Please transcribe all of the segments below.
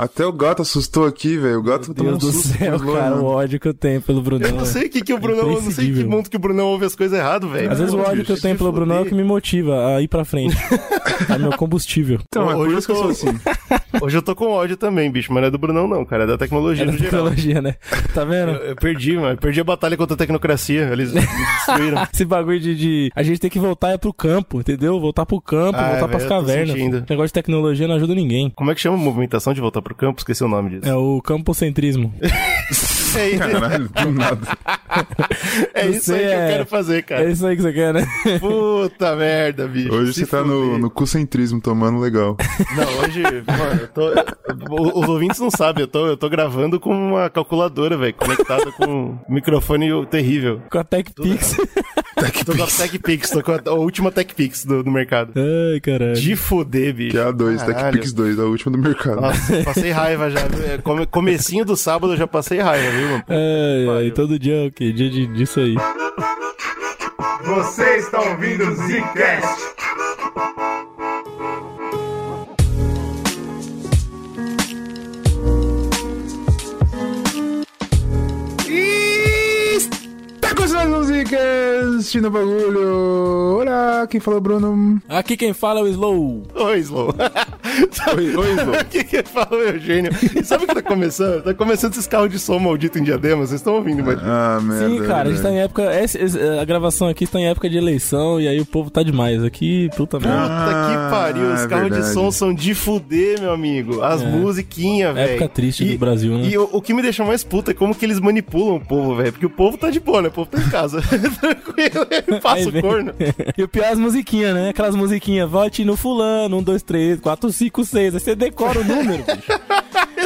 Até o gato assustou aqui, velho. O gato tá Meu Deus do céu, cara, o ódio que eu tenho pelo Brunão. Eu não sei o que, que o Brunão. Eu não sei que mundo que o Brunão ouve as coisas errado, velho. Às vezes o ódio que eu tenho pelo Brunão é o que me motiva a ir pra frente. é meu combustível. Então, é por isso que eu sou assim. Hoje eu tô com ódio também, bicho, mas não é do Brunão, não, cara. É da tecnologia É da no geral. tecnologia, né? Tá vendo? Eu, eu perdi, mano. Eu perdi a batalha contra a tecnocracia. Eles me destruíram. Esse bagulho de, de- A gente tem que voltar é pro campo, entendeu? Voltar pro campo, Ah, voltar velho, pras cavernas. negócio de tecnologia não ajuda ninguém. Como é que chama a movimentação de voltar pro campo? Esqueci o nome disso. É o campocentrismo. É, isso- Caralho, do nada. é Não isso aí que eu é- quero fazer, É cara. isso aí que você quer, né? Puta merda, bicho. Hoje você tá no, no cucentrismo tomando legal. Não, hoje, mano, tô. Os ouvintes não sabem, eu tô, eu tô gravando com uma calculadora, velho, conectada com um microfone terrível. Com a TechPix. Tô com a TechPix, tô com a, a última TechPix do, do mercado. Ai, caralho. De fuder, bicho. Que é a 2, Caralho. TechPix 2, a última do mercado. Nossa, passei raiva já. É, come- Comecinho do sábado eu já passei raiva, viu, mano? Ai, ai, todo dia é o quê? Dia de, disso aí. Você está ouvindo o Zcast. Tá começando músicas no bagulho. Olá, quem falou, Bruno? Aqui quem fala é o Slow. Oi, Slow. Oi, oi, Slow. O que que fala o Eugênio? E sabe o que tá começando? Tá começando esses carros de som maldito em diadema, vocês estão ouvindo, mas... Ah, merda. Sim, cara, a gente tá em época. a gravação aqui está em época de eleição e aí o povo tá demais. Aqui, puta merda. Puta que Ah, pariu, os é carros de verdade. som são de fuder, meu amigo. As musiquinhas, velho. Época triste E- do Brasil, né? E o, o que me deixa mais puta é como que eles manipulam o povo, velho. Porque o povo tá de boa, né? O povo tá em casa. Tranquilo, ele passa Aí o corno. e o pior é as musiquinhas, né? Aquelas musiquinhas, vote no fulano, 1, 2, 3, 4, 5, 6. Aí você decora o número, bicho.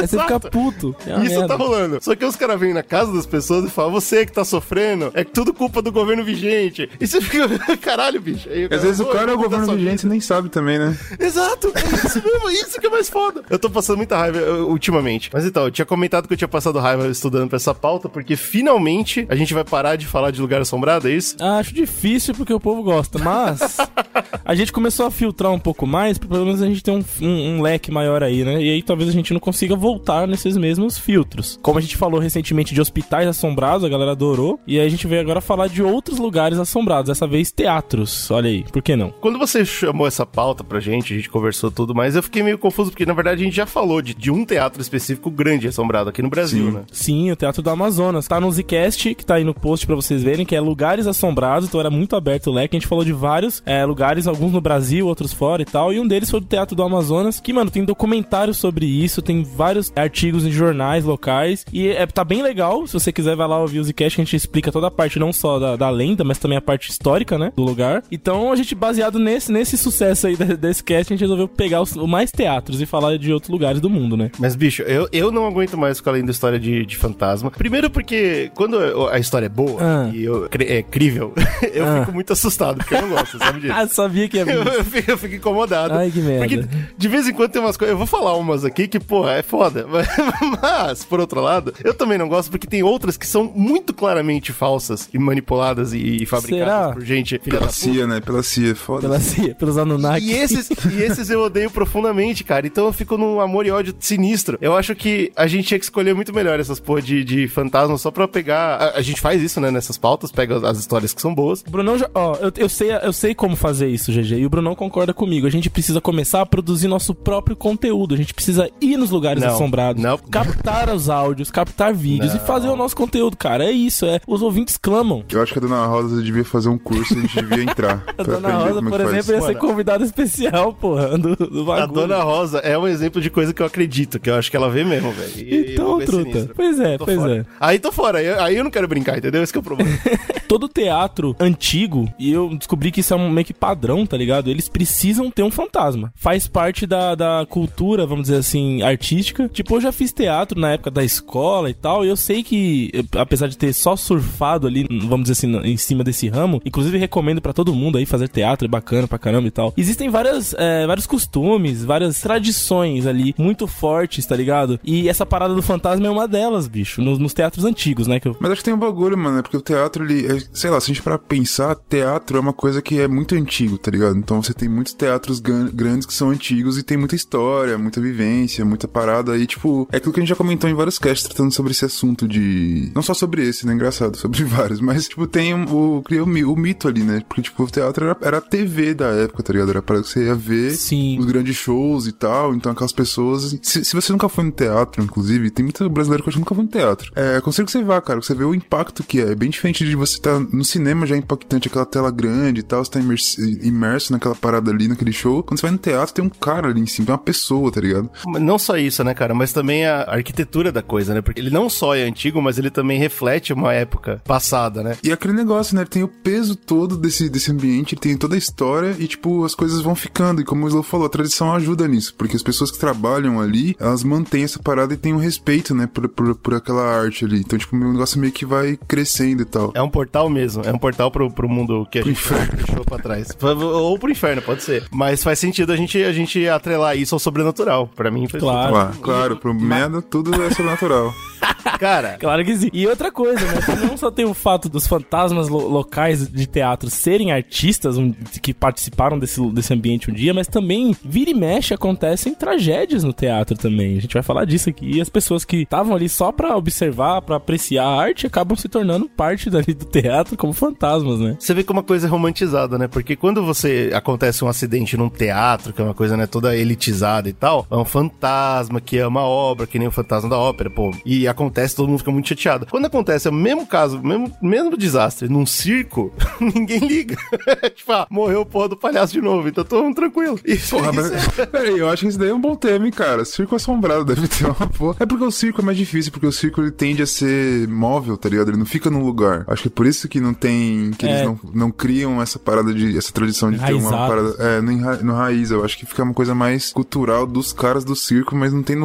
Aí você fica puto. É Isso merda. tá rolando. Só que os caras vêm na casa das pessoas e falam: você que tá sofrendo, é tudo culpa do governo vigente. E você fica, caralho, bicho. Aí Às vezes o "Pô, cara é o governo vigente, você vida." nem sabe também, né? Exato, é isso mesmo, isso que é mais foda. Eu tô passando muita raiva ultimamente. Mas então, eu tinha comentado que eu tinha passado raiva estudando pra essa pauta, porque finalmente a gente vai parar de falar de lugar assombrado, é isso? Ah, Acho difícil porque o povo gosta, mas a gente começou a filtrar um pouco mais, pelo menos a gente ter um, um- um leque maior aí, né? E aí talvez a gente não consiga voltar nesses mesmos filtros. Como a gente falou recentemente de hospitais assombrados, a galera adorou. E aí a gente veio agora falar de outros lugares assombrados, dessa vez teatros. Olha aí, por que não? Quando você chamou essa pauta pra gente, a gente conversou tudo, mas eu fiquei meio confuso, porque na verdade a gente já falou de, de um teatro específico grande assombrado aqui no Brasil, Sim. né? Sim, o Teatro do Amazonas. Tá no Zcast, que tá aí no post pra vocês verem, que é Lugares Assombrados, então era muito aberto o leque. A gente falou de vários é, lugares, alguns no Brasil, outros fora e tal. E um deles foi do Teatro do Amazonas, que, mano, tem documentários sobre isso, tem vários artigos em jornais locais. E é, tá bem legal. Se você quiser, vai lá ouvir o Zcast, que a gente explica toda a parte, não só da, da lenda, mas também a parte histórica, né? Do lugar. Então, a gente, baseado nesse, nesse sucesso aí de- desse cast, a gente resolveu pegar os, mais teatros e falar de outros lugares do mundo, né? Mas, bicho, eu, eu não aguento mais ficar lendo história de, de fantasma. Primeiro porque quando a história é boa Ah. e eu, é crível, eu Ah. fico muito assustado, porque eu não gosto, sabe disso? Ah, sabia que ia Eu, eu fico, eu fico incomodado. Ai, que merda. Porque de vez em quando tem umas coisas. Eu vou falar umas aqui que, porra, é foda. Mas, por outro lado, eu também não gosto porque tem outras que são muito claramente falsas e manipuladas e, e fabricadas Será? por gente filha Pela da puta. CIA, né? Pela CIA, foda. Pela CIA, pelos Anunnaki. E esses, e esses eu odeio profundamente, cara. Então eu fico num amor e ódio sinistro. Eu acho que a gente tinha que escolher muito melhor essas porra de, de fantasma só pra pegar. A, a gente faz isso, né, nessas pautas, pega as, as histórias que são boas. O Brunão já. Ó, eu, eu, sei, eu sei como fazer isso, GG. E o Brunão concorda comigo. A gente precisa começar a produzir nosso próprio conteúdo. A gente precisa ir nos lugares Não, assombrados. não. Captar os áudios, captar vídeos e fazer o nosso conteúdo, cara. É isso, é. Os ouvintes clamam. Eu acho que a Dona Rosa devia fazer um curso e a gente devia entrar. A Dona Rosa, é por que faz. exemplo, ia ser convidada especial, porra, do, do A. Dona Rosa é um exemplo de coisa que eu acredito, que eu acho que ela vê mesmo, velho. Então, truta. sinistro. Pois é, Tô pois fora. é. Aí tô fora, aí, aí eu não quero brincar, entendeu? Esse que é o problema. todo teatro antigo, e eu descobri que isso é um meio que padrão, tá ligado? Eles precisam ter um fantasma. Faz parte da, da cultura, vamos dizer assim, artística. Tipo, eu já fiz teatro na época da escola e tal, e eu sei que, apesar de ter só surfado ali, vamos dizer assim, em cima desse ramo, inclusive recomendo pra todo mundo aí fazer teatro, é bacana pra caramba e tal. Existem várias, eh, vários costumes, várias tradições ali, muito fortes, tá ligado? E essa parada do fantasma é uma delas, bicho, nos, nos teatros antigos, né? Que eu Mas acho que tem um bagulho, mano, é porque o teatro, ele, é- sei lá, se a gente parar pra pensar, teatro é uma coisa que é muito antigo, tá ligado? Então você tem muitos teatros gran- grandes que são antigos e tem muita história, muita vivência, muita parada Aí, tipo, é aquilo que a gente já comentou em vários casts tratando sobre esse assunto de. Não só sobre esse, né? Engraçado, sobre vários. Mas, tipo, tem um, o. Cria o, o, mito ali, né? Porque, tipo, o teatro era, era a TV da época, tá ligado? Era para que você ia ver Sim. os grandes shows e tal. Então, aquelas pessoas. Se, se você nunca foi no teatro, inclusive, tem muito brasileiro que eu nunca foi no teatro. É, aconselho que você vá, cara. Você vê o impacto que é. É bem diferente de você estar tá no cinema já é impactante, aquela tela grande e tal. Você tá imerso, imerso naquela parada ali, naquele show. Quando você vai no teatro, tem um cara ali em cima, tem uma pessoa, tá ligado? Não só isso, né, cara? Mas também a arquitetura da coisa, né? Porque ele não só é antigo, mas ele também reflete uma época passada, né? E aquele negócio, né? Ele tem o peso todo desse, desse ambiente, ele tem toda a história e, tipo, as coisas vão ficando. E como o Slow falou, a tradição ajuda nisso. Porque as pessoas que trabalham ali, elas mantêm essa parada e têm um respeito, né? Por, por, por aquela arte ali. Então, tipo, o negócio meio que vai crescendo e tal. É um portal mesmo. É um portal pro, pro mundo que a Pro gente inferno. deixou pra trás. Ou pro inferno, pode ser. Mas faz sentido a gente, a gente atrelar isso ao sobrenatural. Pra mim, faz Claro. Claro, claro, pro merda tudo é sobrenatural. Cara, Claro que sim. E outra coisa, né? que Não só tem o fato dos fantasmas lo- locais de teatro serem artistas um- que participaram desse, desse ambiente um dia, mas também vira e mexe acontecem tragédias no teatro também. A gente vai falar disso aqui. E as pessoas que estavam ali só pra observar, pra apreciar a arte, acabam se tornando parte dali do teatro como fantasmas, né? Você vê como uma coisa é romantizada, né? Porque quando você acontece um acidente num teatro, que é uma coisa, né, toda elitizada e tal, é um fantasma que é uma obra, que nem o fantasma da ópera, pô. E acontece, todo mundo fica muito chateado. Quando acontece o mesmo caso, mesmo, mesmo desastre num circo, ninguém liga. tipo, ah, morreu o porra do palhaço de novo, então todo mundo tranquilo. Isso, Porra, isso mas, peraí, eu acho que isso daí é um bom tema, hein, cara. Circo assombrado deve ter uma porra. É porque o circo é mais difícil, porque o circo ele tende a ser móvel, tá ligado? Ele não fica num lugar. Acho que é por isso que não tem. que É. eles não, não criam essa parada de. essa tradição de ter uma Enraizado. parada. É, no, enra, no raiz. Eu acho que fica uma coisa mais cultural dos caras do circo, mas não tem no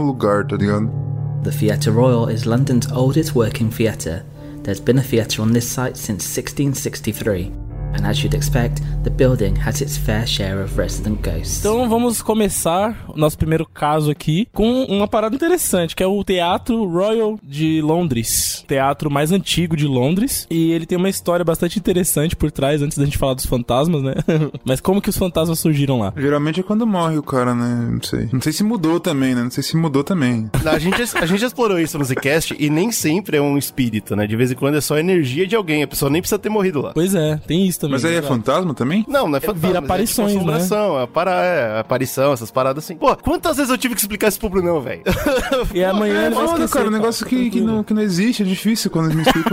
The Theatre Royal is London's oldest working theatre. There's been a theatre on this site since 1663, and as you'd expect, the building has its fair share of resident ghosts. Então vamos começar o nosso primeiro caso aqui com uma parada interessante, que é o Teatro Royal de Londres. Teatro mais antigo de Londres. E ele tem uma história bastante interessante por trás, antes da gente falar dos fantasmas, né? Mas como que os fantasmas surgiram lá? Geralmente é quando morre o cara, né? Não sei. Não sei se mudou também, né? Não sei se mudou também. A gente, a gente explorou isso no Zcast e nem sempre é um espírito, né? De vez em quando é só energia de alguém. A pessoa nem precisa ter morrido lá. Pois é, tem isso também. Mas aí é fantasma também? Não, não é fantasma. Vira aparições, é tipo assombração, é, para, é, aparição, essas paradas assim. Pô, quantas vezes eu tive que explicar isso pro Brunão, velho? E amanhã ele vai esquecer, cara, um negócio tá que, que, não, que não existe, é difícil quando me explica.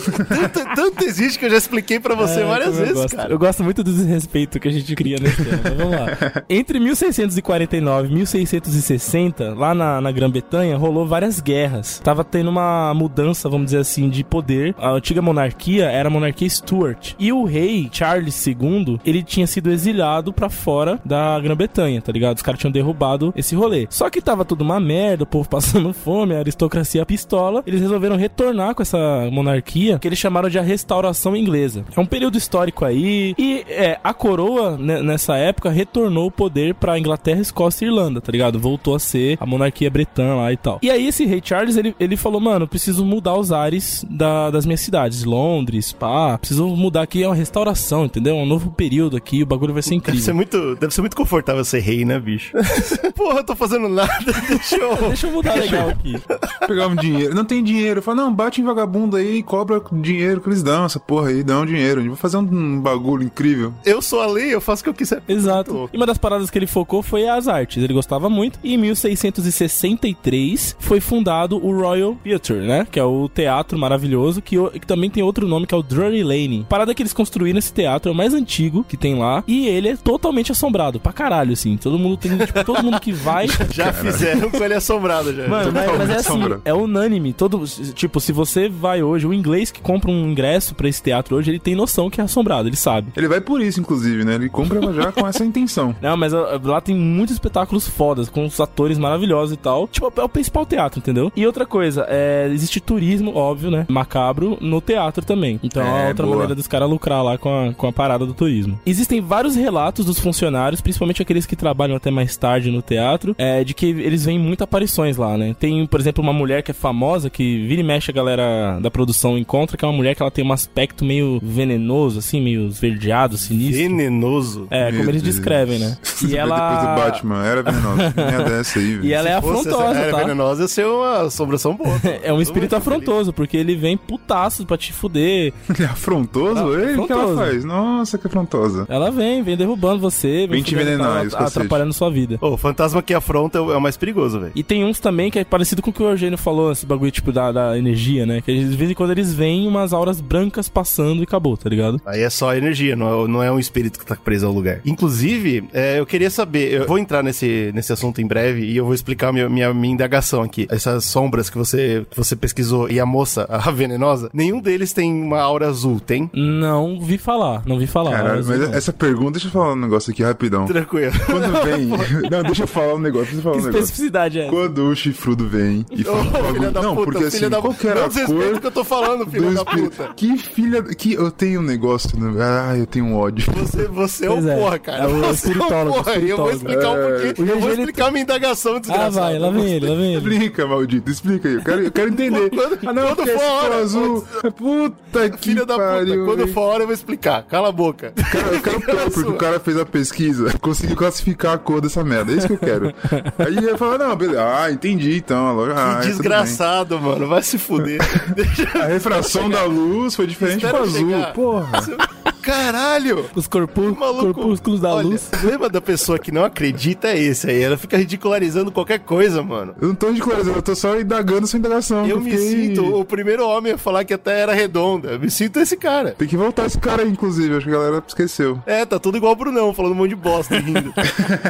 Tanto, tanto existe que eu já expliquei pra você É, várias como eu vezes, gosto. cara. Eu gosto muito do desrespeito que a gente cria nesse tema. Mas vamos lá. Entre 1649 e 1660, lá na, na Grã-Bretanha, rolou várias guerras. Tava tendo uma mudança, vamos dizer assim, de poder. A antiga monarquia era a monarquia Stuart. E o rei Charles II, ele tinha sido exilado pra fora da Grã-Bretanha, tá ligado? Os caras tinham derrubado esse rolê. Só que tava tudo uma merda, o povo passando fome, a aristocracia pistola. Eles resolveram retornar com essa monarquia que eles chamaram de a restauração inglesa. É um período histórico aí. E é, a coroa, né, nessa época, retornou o poder pra Inglaterra, Escócia e Irlanda, tá ligado? Voltou a ser a monarquia bretã lá e tal. E aí esse rei Charles, ele, ele falou, mano, preciso mudar os ares da- das minhas cidades. Londres, pá. Preciso mudar aqui, é uma restauração, entendeu? É um novo período aqui, o bagulho vai ser Deve incrível. ser, muito, deve ser muito confortável ser rei, né, bicho? Porra, eu tô fazendo nada, deixa eu... Deixa eu mudar legal aqui. pegar um dinheiro. Não tem dinheiro. Fala, não, bate em vagabundo aí e cobra dinheiro que eles dão. Essa porra aí, dão dinheiro. A gente vai fazer um bagulho incrível. Eu sou a lei, eu faço o que eu quiser. Exato. E uma das paradas que ele focou foi as artes. Ele gostava muito. E em 1663 foi fundado o Royal Theatre, né? Que é o teatro maravilhoso, que, que também tem outro nome, que é o Drury Lane. Parada que eles construíram esse teatro, é o mais antigo que tem lá. E ele é totalmente assombrado, pra caralho, assim. Todo mundo tem, tipo, todo mundo que vai... Já fizeram com ele assombrado, já. Mano, mas, mas é assim, é unânime. Todo, tipo, se você vai hoje, o inglês que compra um ingresso pra esse teatro hoje, ele tem noção que é assombrado, ele sabe. Ele vai por isso, inclusive, né? Ele compra já com essa intenção. Não, mas ó, lá tem muitos espetáculos fodas, com os atores maravilhosos e tal. Tipo, é o principal teatro, entendeu? E outra coisa, é, existe turismo, óbvio, né? Macabro, no teatro também. Então é, É, outra boa. maneira dos caras lucrar lá com a, com a parada do turismo. Existem vários relatos dos funcionários, principalmente aqueles que trabalham até mais tarde no teatro, é, de que eles veem muitas aparições lá, né? Tem, por exemplo, uma mulher que é famosa, que vira e mexe a galera da produção encontra, que é uma mulher que ela tem um aspecto meio venenoso, assim, meio esverdeado, sinistro. Venenoso. É, como Meu eles Deus. descrevem, né? E ela. Depois do Batman, era venenosa. Dessa aí, velho. E ela é afrontosa, era tá? venenosa, ia ser uma assombração boa. É um espírito afrontoso, porque ele vem putaço pra te fuder. Ele é afrontoso? Ele? O que ela faz? Nossa, que afrontosa. Ela vem, vem derrubando você, Vem te fudendo, envenenar, tá atrapalhando sua vida. Ô, o fantasma que afronta é o mais perigoso, velho. E tem uns também que é parecido com o que o Eugênio falou, esse bagulho, tipo, da, da energia, né? Que eles, de vez em quando eles veem umas auras brancas passando e acabou, tá ligado? Aí é só energia, não é, não é um espírito que tá preso ao lugar. Inclusive, é, eu queria saber, eu vou entrar nesse, nesse assunto em breve e eu vou explicar minha, minha, minha indagação aqui. Essas sombras que você, que você pesquisou e a moça, a venenosa, nenhum deles tem uma aura azul, tem? Não vi falar, não vi falar. Caralho, mas não. essa pergunta, deixa eu falar um negócio aqui rapidão. Tranquilo. Quando vem. não, deixa eu falar um negócio, deixa eu falar Que um negócio. especificidade é essa? Quando o chifrudo vem e fala. Um bagulho- da não, puta, porque assim, da qual que era Não a cor que eu tô falando, filha do da puta. Que filha. Que eu tenho um negócio. no- Ah, eu tenho um ódio. Você, você é o é. porra, cara. É o você é o espiritólogo, porra. E eu vou explicar o porquê. O Eu vou explicar minha indagação, Ah, desgraçado. vai, lá vem ele, lá vem ele. Explica, maldito, explica aí. Eu quero, eu quero entender. Quando- ah, não, quando for a hora, azul. Puta que Filha da pariu. puta, quando for a hora eu vou explicar. Cala a boca. Cara, eu quero pior, porque o cara fez a pesquisa, conseguiu classificar a cor dessa merda. É isso que eu quero. Aí ele fala, não, beleza. Ah, entendi então. Ah, Que tudo desgraçado, mano. Vai se fuder. Deixa refração da luz foi diferente pro azul. chegar. Porra. Caralho! Os corpos, Maluco. corpúsculos da Olha, luz. O problema da pessoa que não acredita é esse aí. Ela fica ridicularizando qualquer coisa, mano. Eu não tô ridicularizando, eu tô só indagando sua indagação. Eu me sinto o primeiro homem a falar que a Terra era redonda. Eu me sinto esse cara. Tem que voltar esse cara aí, inclusive. Acho que a galera esqueceu. É, tá tudo igual o Brunão, falando um monte de bosta rindo.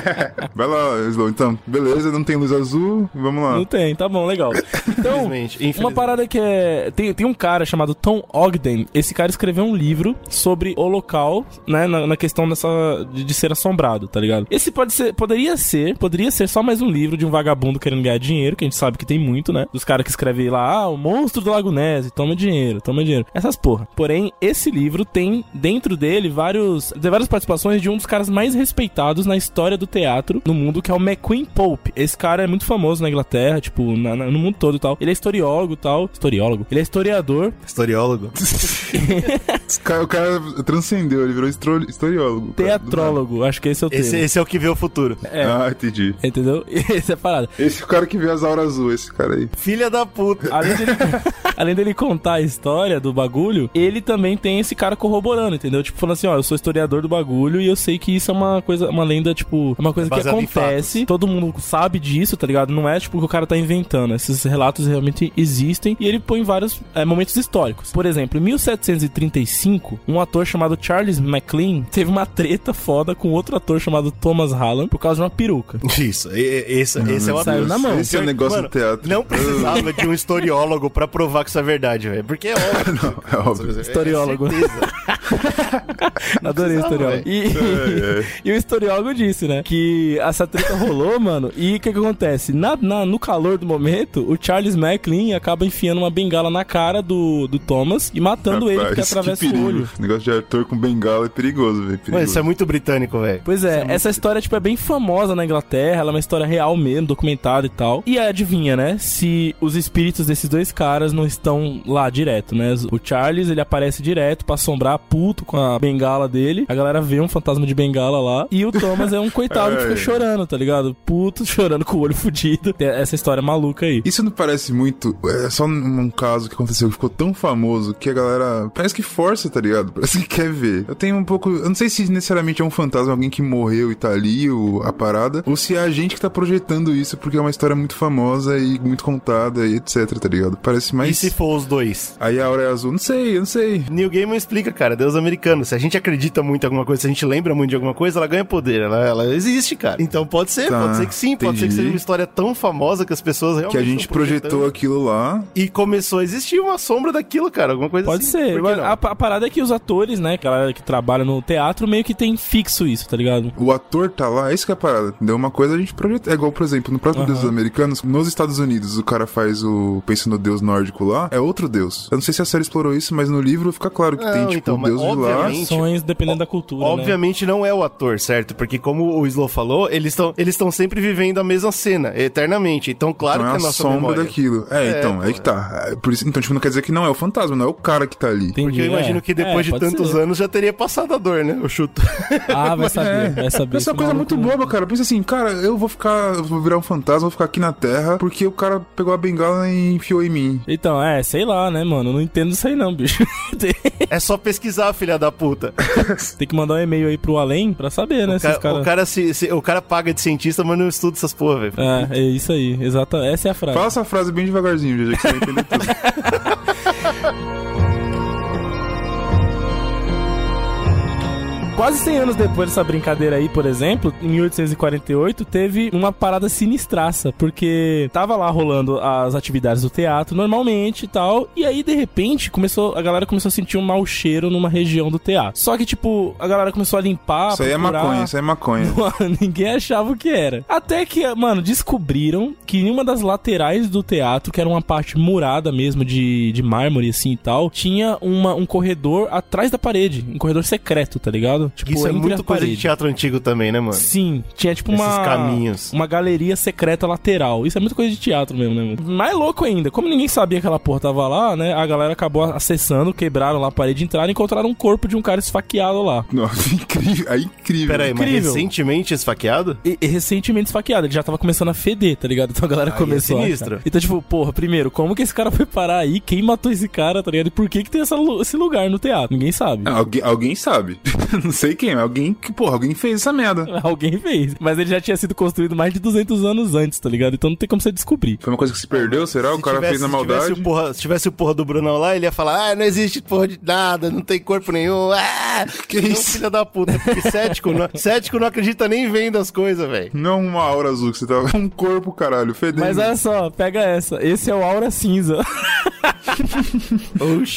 Vai lá, Slow. Então, beleza, não tem luz azul. Vamos lá. Não tem, tá bom, legal. Então, Infelizmente, uma infelizmente. parada que é. Tem, tem um cara chamado Tom Ogden. Esse cara escreveu um livro sobre o local, né? Na, na questão dessa. De, de ser assombrado, tá ligado? Esse pode ser. Poderia ser. Poderia ser só mais um livro de um vagabundo querendo ganhar dinheiro, que a gente sabe que tem muito, né? Dos caras que escrevem lá, ah, o monstro do Lago Ness, toma dinheiro, toma dinheiro. Essas porra. Porém, esse livro tem dentro dele vários. Tem várias participações de um dos caras mais respeitados na história do teatro no mundo, que é o McQueen Pope. Esse cara é muito famoso na Inglaterra, tipo, na- na- no mundo todo e tal. Ele é historiólogo e tal. Historiólogo. Ele é historiador. Historiólogo. Esse cara- o cara transcendeu, ele virou historiólogo. Teatrólogo, acho que esse é o Esse, termo. esse é o que vê o futuro. É. Ah, entendi. Entendeu? Essa é a parada. Esse é o cara que vê as auras azul, esse cara aí. Filha da puta. Além dele, além dele contar a história do bagulho, ele também tem esse cara corroborando, entendeu? Tipo, falando assim, ó, eu sou historiador do bagulho e eu sei que isso é uma coisa, uma lenda, tipo, é uma coisa que Baseado acontece, todo mundo sabe disso, tá ligado? Não é, tipo, que o cara tá inventando. Esses relatos realmente existem e ele põe vários é, momentos históricos. Por exemplo, em 1735, um ator chamado Charles MacLean teve uma treta foda com outro ator chamado Thomas Hallam por causa de uma peruca. Isso, e- e- esse, esse é o Saiu na mão. Esse é o negócio Mano, do teatro. Não precisava de um historiólogo pra provar que isso é verdade, velho. Porque é óbvio. É óbvio. Historiólogo. É. Adorei o historiólogo. E, e o historiólogo disse, né? Que essa treta rolou, mano. E o que, que acontece? Na, na- no calor do momento, o Charles Macklin acaba enfiando uma bengala na cara do, do Thomas e matando ele porque Rapaz, que atravessa o perigo. olho. Negócio de ator com bengala é perigoso, velho. Isso é muito britânico, velho. Pois é, essa história, tipo, é bem famosa na Inglaterra, ela é uma história real mesmo, documentada e tal. E adivinha, né? Se os espíritos desses dois caras não estão lá direto, né? O Charles, ele aparece direto pra assombrar, puto com a bengala dele. A galera vê um fantasma de bengala lá. E o Thomas é um coitado que fica É. chorando, tá ligado? Puto, chorando com o olho fudido. Tem essa história maluca aí. Isso não parece muito. É só um caso que aconteceu que ficou tão famoso que a galera parece que força, tá ligado? Parece que quer ver. Eu tenho um pouco. Eu não sei se necessariamente é um fantasma, alguém que morreu e tá ali, o, a parada, ou se é a gente que tá projetando isso porque é uma história muito famosa e muito contada e etc, tá ligado? Parece E mais. se for os dois? Aí a aura é azul. Não sei, eu não sei. Neil Gaiman explica, cara, Deus americano. Se a gente acredita muito em alguma coisa, se a gente lembra muito de alguma coisa, ela ganha poder. Ela, ela existe, cara. Então pode ser, Tá, pode ser que sim, pode ser que entendi. seja uma história tão famosa que as pessoas realmente Que a gente projetou aquilo lá. E começou a existir uma sombra daquilo, cara. Alguma coisa Pode assim. ser. Por que Mas? A, a parada é que os atores, né, que a galera que trabalha no teatro, meio que tem fixo isso, tá ligado? O ator tá lá, é isso que é a parada. Entendeu? Uma coisa a gente projeta. É igual, por exemplo, no próprio Deus dos Americanos, nos Estados Unidos, o cara faz o. Pensa no deus nórdico lá, é outro deus. Eu não sei se a série explorou isso, mas no livro fica claro que Não, tem, tipo, então, o mas, deuses lá. obviamente- Ações dependendo da cultura, né? Obviamente não é o ator, certo? Porque como o Slow falou, eles estão eles estão sempre vivendo a mesma cena, eternamente. Então, claro Então é que a a nossa sombra memória... daquilo. É, É, então, pô, aí que tá. É, Por isso, então, tipo, não quer dizer que não é o fantasma, não é o cara que tá ali. Entendi, Porque eu imagino é. que depois É, de tantos ser. anos já teria passado a dor, né? Eu chuto. Ah, vai saber, vai saber. Essa é coisa maluco- muito boba, cara. Pensa assim, cara, eu vou ficar, eu vou virar um fantasma, vou ficar aqui na Terra, porque o cara pegou a bengala e enfiou em mim. Então, é, sei lá, né, mano? Eu não entendo isso aí não, bicho. É só pesquisar, filha da puta. Tem que mandar um e-mail aí pro além pra saber, né? O cara, cara... o, cara se, se- o cara paga de cientista, mas não estuda essas porra, velho. É, é isso aí, exata. Essa é a frase. Fala essa frase bem devagarzinho, já que você vai entender tudo. Quase 100 anos depois dessa brincadeira aí, por exemplo, em 1848, teve uma parada sinistraça, porque tava lá rolando as atividades do teatro normalmente e tal, e aí de repente começou, a galera começou a sentir um mau cheiro numa região do teatro. Só que tipo, a galera começou a limpar, Isso aí é maconha, isso aí é maconha. Mano, ninguém achava o que era. Até que, mano, descobriram que em uma das laterais do teatro, que era uma parte murada mesmo de, de mármore assim e tal, tinha uma, um corredor atrás da parede. Um corredor secreto, tá ligado? Tipo, Isso é muito coisa de teatro antigo também, né, mano? Sim, tinha tipo Esses uma. caminhos. Uma galeria secreta lateral. Isso é muito coisa de teatro mesmo, né? mano? Mais louco ainda. Como ninguém sabia que aquela porra tava lá, né? A galera acabou acessando, quebraram lá a parede, entraram e encontraram um corpo de um cara esfaqueado lá. Nossa, incrível. É incrível. Pera aí, mas Incrível. recentemente esfaqueado? E, e recentemente esfaqueado, ele já tava começando a feder, tá ligado? Então a galera Aí é começou. a sinistro. Então, tipo, porra, primeiro, como que esse cara foi parar aí? Quem matou esse cara, tá ligado? E por que que tem essa esse lugar no teatro? Ninguém sabe. Ah, alguém, alguém sabe. não sei quem, mas alguém que, porra, alguém fez essa merda. Alguém fez. Mas ele já tinha sido construído mais de 200 anos antes, tá ligado? Então não tem como você descobrir. Foi uma coisa que se perdeu, será? O Se cara tivesse- fez na se maldade. Tivesse o porra, se tivesse o porra do Brunão lá, ele ia falar: Ah, não existe porra de nada, não tem corpo nenhum. Ah, que isso? Filha da puta. Porque cético não, cético não acredita nem vendo as coisas, velho. Não uma aura azul que você tava. Um corpo, caralho, fedendo. Mas olha só, pega essa. Esse é o Aura Cinza.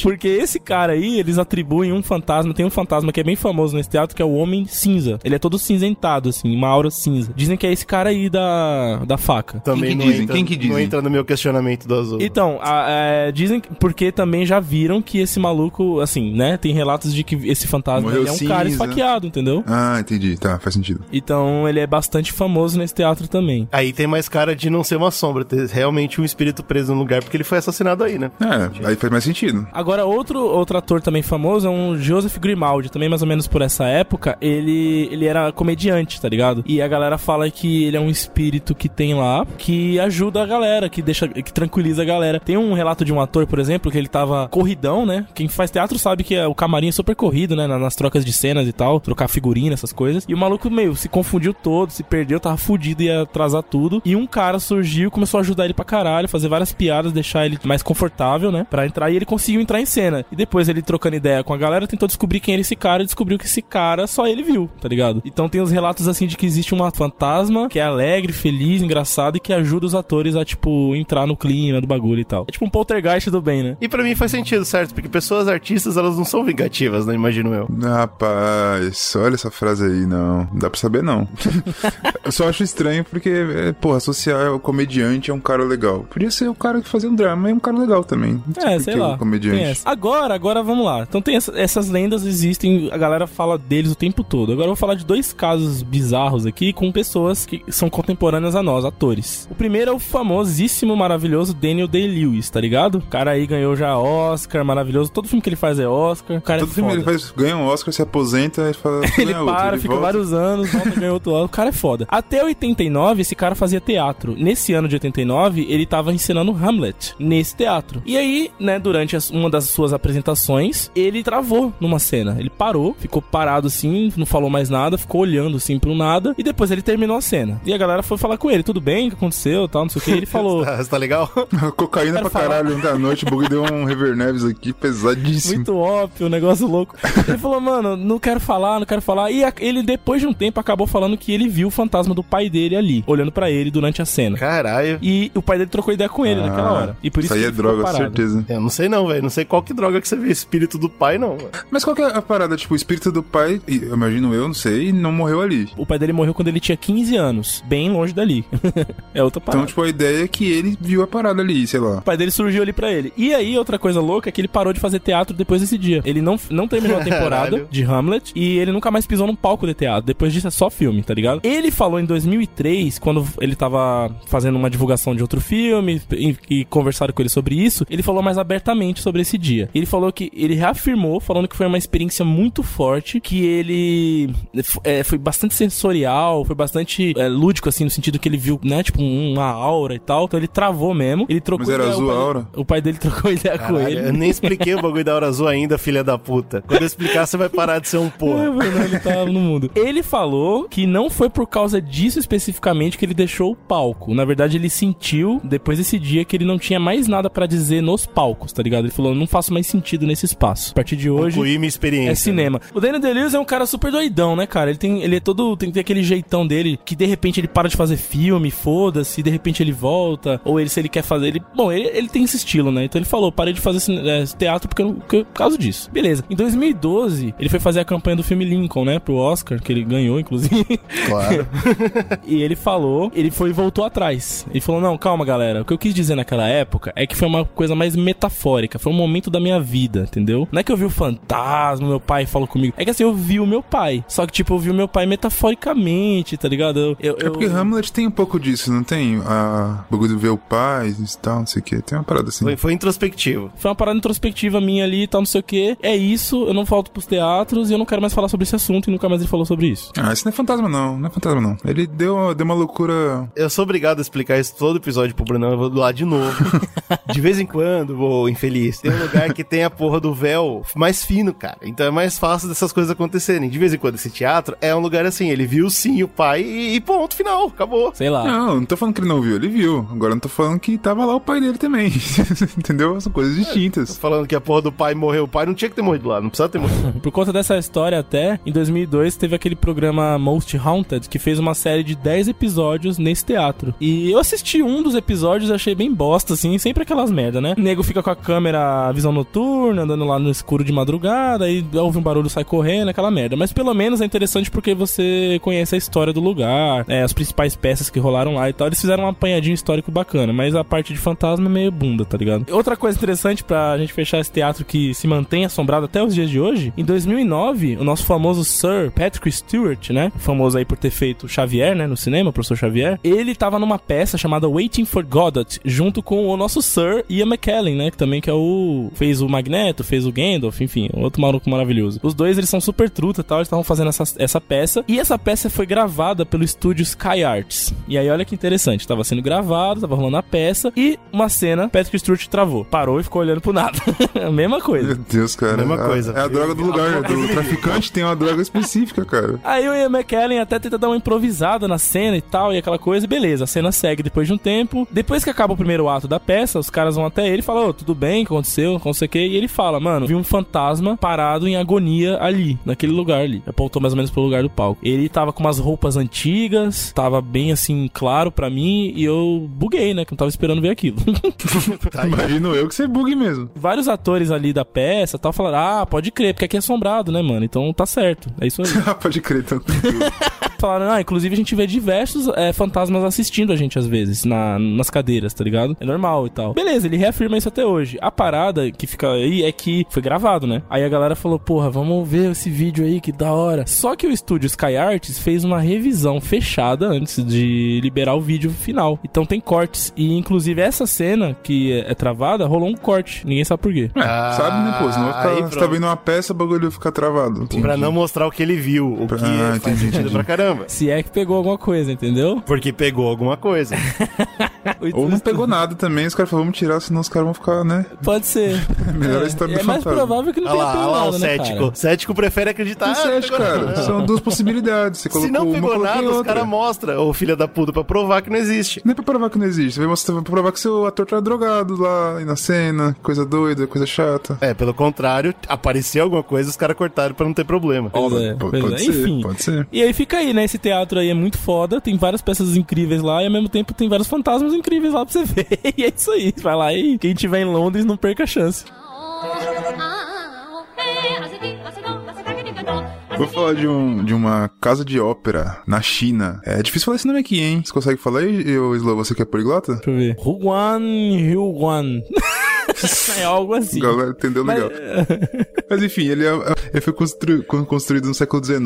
Porque esse cara aí, eles atribuem um fantasma. Tem um fantasma que é bem famoso teatro, que é o Homem Cinza. Ele é todo cinzentado, assim, uma aura cinza. Dizem que é esse cara aí da, da faca. Também que não, dizem? entra, Quem que não dizem? entra no meu questionamento do azul. Então, a- é, dizem que- porque também já viram que esse maluco, assim, né? Tem relatos de que esse fantasma Morreu ele é um cara cinza. esfaqueado, entendeu? Ah, entendi. Tá, faz sentido. Então ele é bastante famoso nesse teatro também. Aí tem mais cara de não ser uma sombra, ter realmente um espírito preso no lugar, porque ele foi assassinado aí, né? É, aí faz mais sentido. Agora, outro, outro ator também famoso é um Joseph Grimaldi, também mais ou menos por essa época. Ele, ele era comediante, tá ligado? E a galera fala que ele é um espírito que tem lá, que ajuda a galera, que deixa, que tranquiliza a galera. Tem um relato de um ator, por exemplo, que ele tava corridão, né? Quem faz teatro sabe que é- o camarim é super corrido, né? Na- Nas trocas de cenas e tal, trocar figurina, essas coisas. E o maluco, meio, se confundiu todo, se perdeu, tava fudido, ia atrasar tudo. E um cara surgiu, começou a ajudar ele pra caralho, fazer várias piadas, deixar ele mais confortável, né? Pra entrar. E ele conseguiu entrar em cena. E depois ele trocando ideia com a galera, tentou descobrir quem era esse cara e descobriu que esse cara só ele viu, tá ligado? Então tem os relatos assim de que existe uma fantasma que é alegre, feliz, engraçado e que ajuda os atores a, tipo, entrar no clima do bagulho e tal. É tipo um poltergeist do bem, né? E pra mim faz sentido, certo? Porque pessoas artistas, elas não são vingativas, né? Imagino eu. Rapaz, olha essa frase aí, não. Não dá pra saber, não. eu só acho estranho porque, é, porra, associar o comediante a um cara legal. Podia ser o cara que fazia um drama e um cara legal também. Não É, sei que lá. O comediante. Agora, agora vamos lá. Então tem essa- essas lendas existem, a galera fala deles o tempo todo. Agora eu vou falar de dois casos bizarros aqui com pessoas que são contemporâneas a nós, atores. O primeiro é o famosíssimo, maravilhoso Daniel Day-Lewis, tá ligado? O cara aí ganhou já Oscar, maravilhoso. Todo filme que ele faz é Oscar. Cara Todo é filme foda. ele faz, ganha um Oscar, se aposenta e fala. Ele ganha outro, para, ele fica volta. vários anos, volta ganha outro ano. O cara é foda. Até 89, esse cara fazia teatro. Nesse ano de 89, ele tava ensinando Hamlet nesse teatro. E aí, né, durante uma das suas apresentações, ele travou numa cena. Ele parou, ficou parado assim, não falou mais nada, ficou olhando assim pro nada. E depois ele terminou a cena. E a galera foi falar com ele: tudo bem? O que aconteceu? Tal, não sei o que. Ele falou. Tá, tá legal? Cocaína pra falar. caralho ontem à noite, o bug deu um Rever Neves aqui pesadíssimo. Muito óbvio, um negócio louco. Ele falou, mano, não quero falar, não quero falar. E a- ele, depois de um tempo, acabou falando que ele viu o fantasma do pai dele ali, olhando pra ele durante a cena. Caralho. E o pai dele trocou ideia com ele Ah, naquela hora. E por isso isso aí que é droga, parado. certeza. Eu não sei não, velho. Não sei qual que droga que você vê espírito do pai, não. mano. Mas qual que é a parada? Tipo, o espírito do pai, eu imagino eu, não sei, não morreu ali. O pai dele morreu quando ele tinha 15 anos, bem longe dali. é outra parada. Então, tipo, a ideia é que ele viu a parada ali, sei lá. O pai dele surgiu ali pra ele. E aí, outra coisa louca é que ele parou de fazer teatro depois desse dia. Ele não, não terminou a temporada de Hamlet e ele nunca mais pisou num palco de teatro. Depois disso é só filme, tá ligado? Ele falou em 2003, quando ele tava fazendo uma divulgação de outro filme e, e conversaram com ele sobre isso, ele falou mais abertamente sobre esse dia. Ele falou que ele reafirmou, falando que foi uma experiência muito forte, que ele é, foi bastante sensorial, foi bastante é, lúdico, assim, no sentido que ele viu, né, tipo, uma aura e tal. Então ele travou mesmo. Ele trocou Mas era ideia, o azul a pai- aura? O pai dele trocou ideia com Caralho, ele. eu nem expliquei o bagulho da hora azul ainda, filha da puta. Quando eu explicar, você vai parar de ser um É, porra. Ele tá no mundo. Ele falou que não foi por causa disso especificamente que ele deixou o palco. Na verdade, ele sentiu, depois desse dia, que ele não tinha mais nada pra dizer nos palcos, tá ligado? Ele falou, não faço mais sentido nesse espaço. A partir de hoje... Concluí minha experiência. É cinema. O Daniel Day-Lewis é um cara super doidão, né, cara? Ele tem, ele é todo, tem que ter aquele jeitão dele que de repente ele para de fazer filme, foda-se, de repente ele volta, ou ele se ele quer fazer, ele, bom, ele, ele tem esse estilo, né? Então ele falou, parei de fazer cine- é, teatro porque, porque- por causa disso. Beleza. Em 2012, ele foi fazer a campanha do filme Lincoln, né, pro Oscar, que ele ganhou inclusive. Claro. E ele falou, ele foi e voltou atrás. Ele falou: Não, calma, galera. O que eu quis dizer naquela época é que foi uma coisa mais metafórica. Foi um momento da minha vida, entendeu? Não é que eu vi o fantasma, meu pai falou comigo. É que assim, eu vi o meu pai. Só que, tipo, eu vi o meu pai metaforicamente, tá ligado? Eu, eu, É porque eu- Hamlet tem um pouco disso, não tem? A bagulho de ver o pai e tal, não sei o que. Tem uma parada assim. Foi, foi introspectivo. Foi uma parada introspectiva minha ali e tal, não sei o que. É isso, eu não volto pros teatros e eu não quero mais falar sobre esse assunto e nunca mais ele falou sobre isso. Ah, isso não é fantasma, não. Não é fantasma, não. Ele deu, deu uma loucura. Eu sou obrigado a explicar isso todo episódio pro Brunão, eu vou doar de novo. de vez em quando, vou infeliz. Tem um lugar que tem a porra do véu mais fino, cara. Então é mais fácil dessas coisas acontecerem. De vez em quando, esse teatro é um lugar assim, ele viu sim o pai e, e ponto, final, acabou. Sei lá. Não, não tô falando que ele não viu, ele viu. Agora eu não tô falando que tava lá o pai dele também. Entendeu? São coisas distintas. Falando que a porra do pai morreu, o pai não tinha que ter morrido lá, não precisava ter morrido. Por conta dessa história até, em 2002 teve aquele programa Most Haunted, que fez uma série de 10 episódios nesse teatro. E eu assisti um dos episódios e achei bem bosta, assim, sempre aquelas merda, né? O nego fica com a câmera visão noturna, andando lá no escuro de madrugada, aí ouve um barulho, sai correndo, aquela merda. Mas pelo menos é interessante porque você conhece a história do lugar, é, as principais peças que rolaram lá e tal. Eles fizeram um apanhadinho histórico bacana, mas a parte de fantasma é meio bunda, tá ligado? Outra coisa interessante pra gente fechar esse teatro que se mantém assombrado até os dias de hoje, em 2009, o nosso famoso Sir Patrick Stewart, né? Famoso aí por ter feito Xavier, né? No cinema, o professor Xavier. Ele tava numa peça chamada Waiting for Godot, junto com o nosso Sir Ian McKellen, né? Que também que é o... fez o Magneto, fez o Gandalf, enfim, outro maluco maravilhoso. Os dois, eles são super truta e tal, eles estavam fazendo essa, essa peça. E essa peça foi gravada pelo estúdio Sky Arts. E aí, olha que interessante, tava sendo gravado, tava rolando a peça, e uma cena, Patrick Stewart travou. Parou e ficou olhando pro nada. A mesma coisa. Meu Deus, cara. Mesma É a- coisa. É a droga do lugar, né? A Do traficante tem uma droga específica, cara. Aí o Ian McKellen até tenta dar uma improvisada na cena e tal, e aquela coisa, e beleza, a cena segue depois de um tempo. Depois que acaba o primeiro ato da peça, os caras vão até ele e falam, ô, tudo bem, o que aconteceu, não sei o que, e ele fala, mano, vi um fantasma parado em agonia ali, naquele lugar ali. Apontou mais ou menos pro lugar do palco. Ele tava com umas roupas antigas, tava bem assim, claro pra mim, e eu buguei, né, que não tava esperando ver aquilo. Tá. Imagino eu que você bugue mesmo. Vários atores ali da peça tal falaram, ah, pode crer, porque aqui é assombrado, né, mano? Então tá certo, é isso aí. Pode crer, então. Falaram, ah, inclusive a gente vê diversos é, fantasmas assistindo a gente às vezes, na, nas cadeiras, tá ligado? É normal e tal. Beleza, ele reafirma isso até hoje. A parada que fica aí é que foi gravado, né? Aí a galera falou, porra, vamos ver esse vídeo aí, que da hora. Só que o estúdio Sky Arts fez uma revisão fechada antes de liberar o vídeo final. Então tem cortes. E inclusive essa cena que é, é travada, rolou um corte. Ninguém sabe por quê. É, Ah, sabe, né, pô? Senão vai aí ficar, você tá vendo uma peça, o bagulho fica travado. Pra não mostrar o que ele viu, o que Ah, faz entendi, sentido entendi. pra caramba. Se é que pegou alguma coisa, entendeu? Porque pegou alguma coisa. Ou não pegou nada também, os caras falaram, vamos tirar, senão os caram vão ficar, né? Pode ser. Melhor é, a história do é mais fantasma. provável que não Olha tenha lá, olha lá nada, o né, cético. cara? Cético prefere acreditar. Ah, acha, não pegou cara? nada. São duas possibilidades. Você Se não uma, pegou coloquei nada, os caras mostram, ô filha da puta, pra provar que não existe. Não é pra provar que não existe. Você vai mostrar pra provar que seu ator tá drogado lá na cena, coisa doida, coisa chata. É, pelo contrário, apareceu alguma coisa, os caras cortaram pra não ter problema. Pois é, P- pois pode é. ser, Enfim. pode ser. E aí fica aí, né? Esse teatro aí é muito foda, tem várias peças incríveis lá e ao mesmo tempo tem vários fantasmas fantasmas incríveis lá pra você ver. E é isso aí. Vai lá e quem tiver em Londres não perca a chance. Vou falar de, um, de uma casa de ópera na China. É difícil falar esse nome aqui, hein? Você consegue falar Slow? Você que é poliglota? Deixa eu ver. Huguan Huguan. é algo assim. Galera, entendeu legal. Mas enfim, ele, é, ele foi constru, construído no século XIX,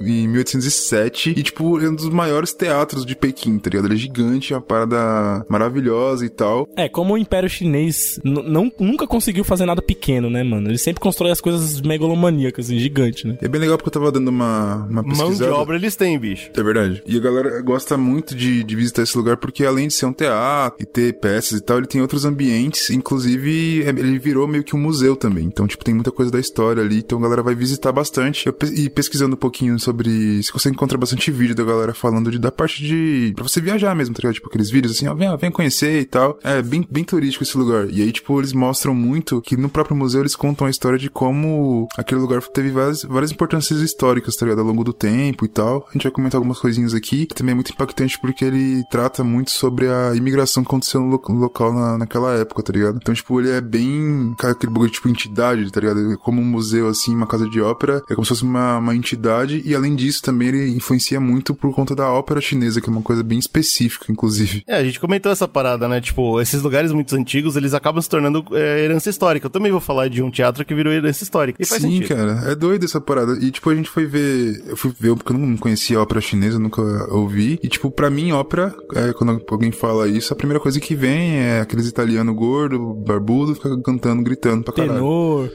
em 1807, e tipo, é um dos maiores teatros de Pequim, tá ligado? Ele é gigante, é uma parada maravilhosa e tal. É, como o Império Chinês não, nunca conseguiu fazer nada pequeno, né, mano? Ele sempre constrói as coisas megalomaníacas, assim, gigante, né? É bem legal porque eu tava dando uma, uma pesquisada. Mão de obra eles têm, bicho. É verdade. E a galera gosta muito de, de visitar esse lugar porque além de ser um teatro e ter peças e tal, ele tem outros ambientes, inclusive ele virou meio que um museu também. Então, tipo, tem muita coisa da história ali, então a galera vai visitar bastante. Eu, e pesquisando um pouquinho sobre. Você consegue encontrar bastante vídeo da galera falando de, da parte de. pra você viajar mesmo, tá ligado? Tipo, aqueles vídeos assim, ó, vem, vem conhecer e tal. É bem, bem turístico esse lugar. E aí, tipo, eles mostram muito que no próprio museu eles contam a história de como aquele lugar teve várias, várias importâncias históricas, tá ligado? Ao longo do tempo e tal. A gente vai comentar algumas coisinhas aqui. Também é muito impactante porque ele trata muito sobre a imigração que aconteceu no local na, naquela época, tá ligado? Então, tipo, ele é bem. aquele bagulho tipo entidade, tá ligado? Como um museu, assim, uma casa de ópera. É como se fosse uma, uma entidade. E além disso, também ele influencia muito por conta da ópera chinesa, que é uma coisa bem específica, inclusive. É, a gente comentou essa parada, né? Tipo, esses lugares muito antigos, eles acabam se tornando é, herança histórica. Eu também vou falar de um teatro que virou herança histórica. Sim, sentido. cara. É doido essa parada. E, tipo, a gente foi ver. Eu fui ver, porque eu não conhecia a ópera chinesa, nunca ouvi. E, tipo, pra mim, ópera, é, quando alguém fala isso, a primeira coisa que vem é aqueles italianos gordo, barbudo, fica cantando, gritando pra caralho. Tenor.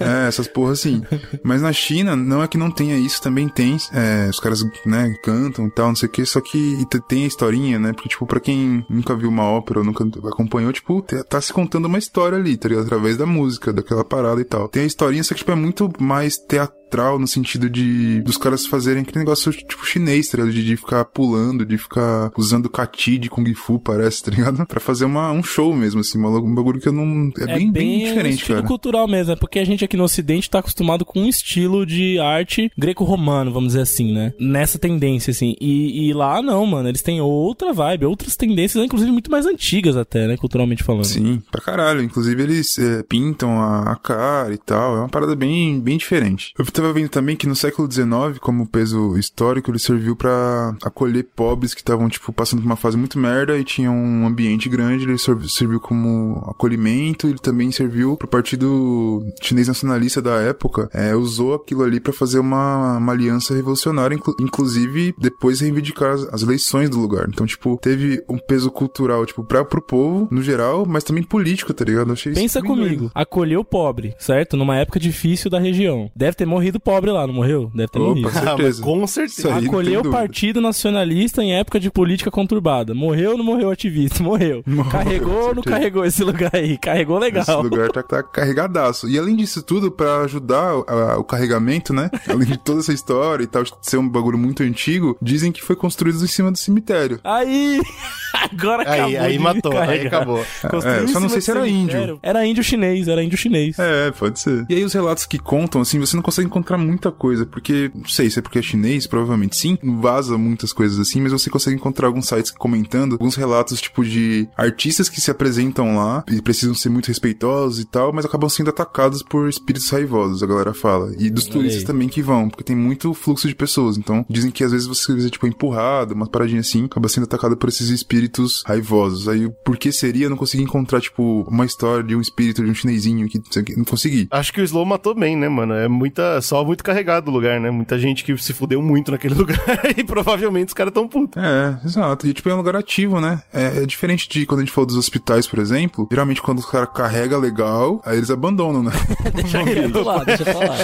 É, essas porra assim. Mas na China, não é que não tenha isso, também tem. É, os caras, né, cantam e tal, não sei o que, só que tem a historinha, né? Porque, tipo, pra quem nunca viu uma ópera ou nunca acompanhou, tipo, tá se contando uma história ali, tá ligado? Através da música, daquela parada e tal. Tem a historinha, só que, tipo, é muito mais teatral no sentido de dos caras fazerem aquele negócio tipo chinês, tá ligado? De, de ficar pulando, de ficar usando kati de kung fu, parece, tá ligado? Pra fazer uma, um show mesmo, assim, um bagulho que eu não. É, bem, bem, diferente, um estilo cara. cultural mesmo, é porque a gente aqui no Ocidente tá acostumado com um estilo de arte greco-romano, vamos dizer assim, né? Nessa tendência, assim. E, e, lá não, mano. Eles têm outra vibe, outras tendências, inclusive muito mais antigas até, né? Culturalmente falando. Sim, pra caralho. Inclusive eles é, pintam a, a, cara e tal. É uma parada bem, bem diferente. Eu tava vendo também que no século XIX, como peso histórico, ele serviu para acolher pobres que estavam, tipo, passando por uma fase muito merda e tinham um ambiente grande. Ele serviu como acolhimento. Ele também serviu pro partido chinês nacionalista da época. É, usou aquilo ali para fazer uma, uma aliança revolucionária, inclu inclusive depois reivindicar as, as, eleições do lugar. Então, tipo, teve um peso cultural, tipo, pra, pro povo, no geral, mas também político, tá ligado? Eu achei Pensa comigo, doido. acolheu o pobre, certo? Numa época difícil da região. Deve ter morrido pobre lá, não morreu? Deve ter Opa, morrido. certeza. Ah, com certeza. Acolheu o partido nacionalista em época de política conturbada. Morreu ou não morreu ativista? Morreu. Morreu, Carregou ou não carregou esse lugar aí? Carregou legal. Esse lugar tá, tá carregadaço. E além disso tudo, para ajudar a, o carregamento, né? Além de toda essa história e tal, de ser um bagulho muito antigo, dizem que foi construído em cima do cemitério. Aí! Agora acabou. Aí, aí matou, carregar. aí acabou. É, só não sei se era índio. Era índio chinês, era índio chinês. É, pode ser. E aí os relatos que contam, assim, você não consegue encontrar muita coisa, porque, não sei se é porque é chinês, provavelmente sim, vaza muitas coisas assim, mas você consegue encontrar alguns sites comentando alguns relatos, tipo, de artistas que se apresentam lá e precisam ser muito respeitosos e tal, mas acabam sendo atacados por espíritos raivosos, a galera fala. E dos turistas também que vão, porque tem muito fluxo de pessoas. Então, dizem que às vezes você é, tipo, empurrado, uma paradinha assim, acaba sendo atacado por esses espíritos raivosos. Aí, por que seria? Eu não consegui encontrar, tipo, uma história de um espírito de um chinesinho que não consegui. Acho que o Slow matou bem, né, mano? É muita, só muito carregado o lugar, né? Muita gente que se fudeu muito naquele lugar e provavelmente os caras tão putos. É, exato. E, tipo, é um lugar ativo, né? É, é, diferente de quando a gente falou dos hospitais, por exemplo. Geralmente, quando os caras carregam legal, aí eles abandonam, né? deixa quieto lá, deixa falar.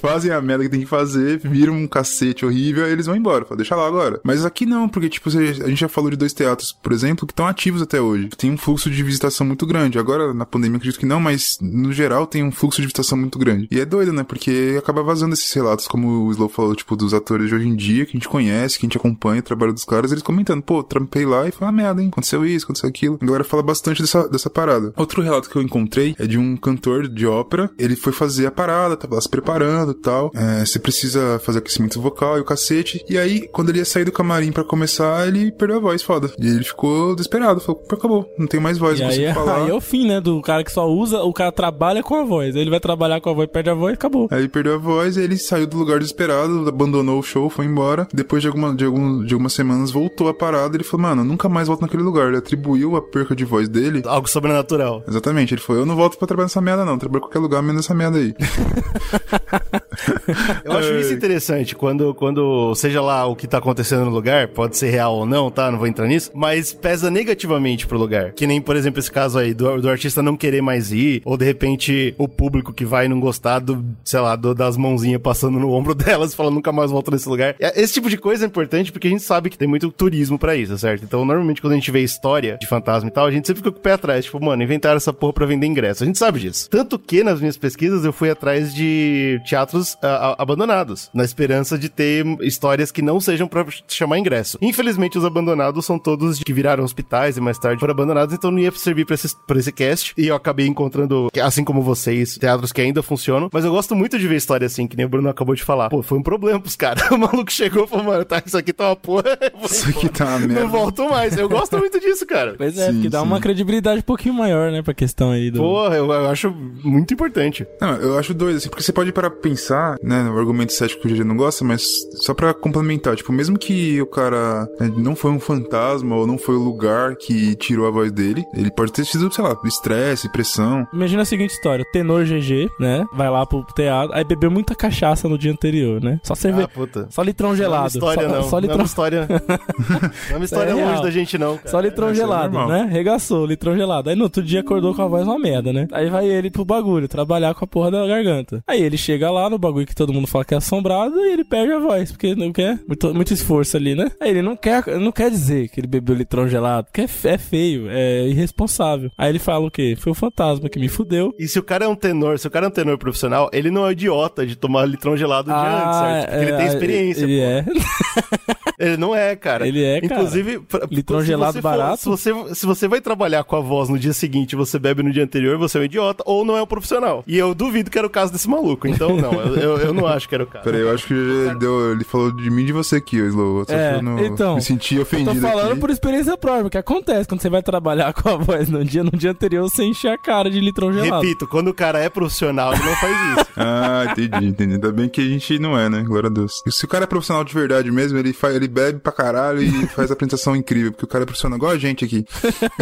Fazem a merda que tem que fazer, viram um cacete horrível, aí eles vão embora. Fala, deixa lá agora. Mas aqui não, porque, tipo, a gente já falou de dois teatros, por exemplo, que estão ativos até hoje. Tem um fluxo de visitação muito grande. Agora, na pandemia, acredito que não, mas no geral tem um fluxo de visitação muito grande. E é doido, né? Porque acaba vazando esses relatos, como o Slow falou, tipo, dos atores de hoje em dia, que a gente conhece, que a gente acompanha o trabalho dos caras, eles comentando, pô, trampei lá e foi uma merda, hein? Aconteceu isso, aconteceu aquilo. A galera fala bastante dessa, dessa parada. Outro relato que eu encontrei é de um cantor de ópera, ele foi fazer a parada, tava lá se preparando e tal. É, você precisa fazer aquecimento vocal e o cacete. E aí, quando ele ia sair do camarim para começar, ele perdeu a voz, foda. E ele ficou desesperado, falou, pô, acabou, não tem mais voz, E não aí, é- falar. aí é o fim, né? Do cara que só usa, o cara trabalha com a voz. Ele vai trabalhar com a voz, perde a voz, acabou. Aí perdeu a voz, ele saiu do lugar desesperado, abandonou o show, foi embora. Depois de, alguma, de, algum, de algumas semanas voltou a parada. Ele falou, mano, nunca mais volto naquele lugar. Ele atribuiu a perca de voz dele. Algo sobrenatural. Exatamente, ele falou, eu não volto pra trabalhar nessa merda não, trabalho em qualquer lugar menos nessa merda aí. Eu acho isso interessante, quando, quando, seja lá o que tá acontecendo no lugar, pode ser real ou não, tá? Não vou entrar nisso, mas pesa negativamente pro lugar. Que nem, por exemplo, esse caso aí do, do artista não querer mais ir, ou de repente o público que vai não gostar do, sei lá, do- das mãozinhas passando no ombro delas falando nunca mais volto nesse lugar. É, Esse tipo de coisa é importante porque a gente sabe que tem muito turismo pra isso, certo? Então, normalmente, quando a gente vê história de fantasma e tal, a gente sempre fica com o pé atrás. Tipo, mano, inventaram essa porra pra vender ingresso. A gente sabe disso. Tanto que nas minhas pesquisas eu fui atrás de teatros ah, abandonados, na esperança de ter histórias que não sejam pra chamar ingresso. Infelizmente, os abandonados são todos que viraram hospitais e mais tarde foram abandonados, então não ia servir pra esse, pra esse cast. E eu acabei encontrando, assim como vocês, teatros que ainda funcionam. Mas eu gosto muito de ver história assim, que nem o Bruno acabou de falar. Pô, foi um problema pros caras. O maluco chegou e falou, mano, tá, isso aqui tá uma porra. Isso aqui tá uma merda. Não volto mais. Eu gosto muito disso, cara. Pois é, Sim, porque dá sim. uma credibilidade um pouquinho maior, né, pra questão aí do. Porra, eu, eu acho muito importante. Não, eu acho doido, assim, porque você pode parar pra pensar, né, no argumento cético que o GG não gosta, mas só pra complementar, tipo, mesmo que o cara né, não foi um fantasma ou não foi o lugar que tirou a voz dele, ele pode ter sido, sei lá, estresse, pressão. Imagina a seguinte história: o tenor GG, né? Vai lá pro teatro, aí bebeu muita cachaça no dia anterior, né? Só cerveja. Ah, puta. Só litrão Não é uma gelado. história, só, não. só Não é litrão, uma história. não é uma história é longe da gente, não. Cara. só litrão é gelado, normal. né? Regaçou, litrão gelado. Aí no outro dia acordou com a voz uma merda, né? Aí vai ele pro bagulho, trabalhar com a porra da garganta. Aí ele chega lá no bagulho que todo mundo fala que é assombrado e ele perde a voz, porque não quer muito, muito esforço ali, né? Aí ele não quer, não quer dizer que ele bebeu litrão gelado, porque é, é feio, é irresponsável. Aí ele fala o quê? Foi o fantasma que me fudeu. E se o cara é um tenor, se o cara é um tenor profissional, ele não é idiota de tomar litrão gelado um dia antes, certo? Porque ele tem é, experiência. Ele pô. é. Ele não é, cara. Ele é, cara. Inclusive, pra- Litrão se gelado você for- barato. se, você, se você vai trabalhar com a voz no dia seguinte e você bebe no dia anterior, você é um idiota ou não é um profissional. E eu duvido que era o caso desse maluco. Então, não, eu, eu, eu não acho que era o caso. Peraí, eu acho que GG deu, ele falou de mim e de você aqui, ô Slow. Eu É, eu não- então, me senti Eu ofendido tô falando aqui. por experiência própria, que acontece quando você vai trabalhar com a voz no dia, no dia anterior, você enche a cara de litrão gelado. Repito, quando o cara é profissional, ele não faz isso. Ah, entendi, entendi. Ainda bem que a gente não é, né? Glória a Deus. E se o cara é profissional de verdade mesmo, ele, faz, ele bebe pra caralho e faz a apresentação incrível, porque o cara é profissional igual a gente aqui.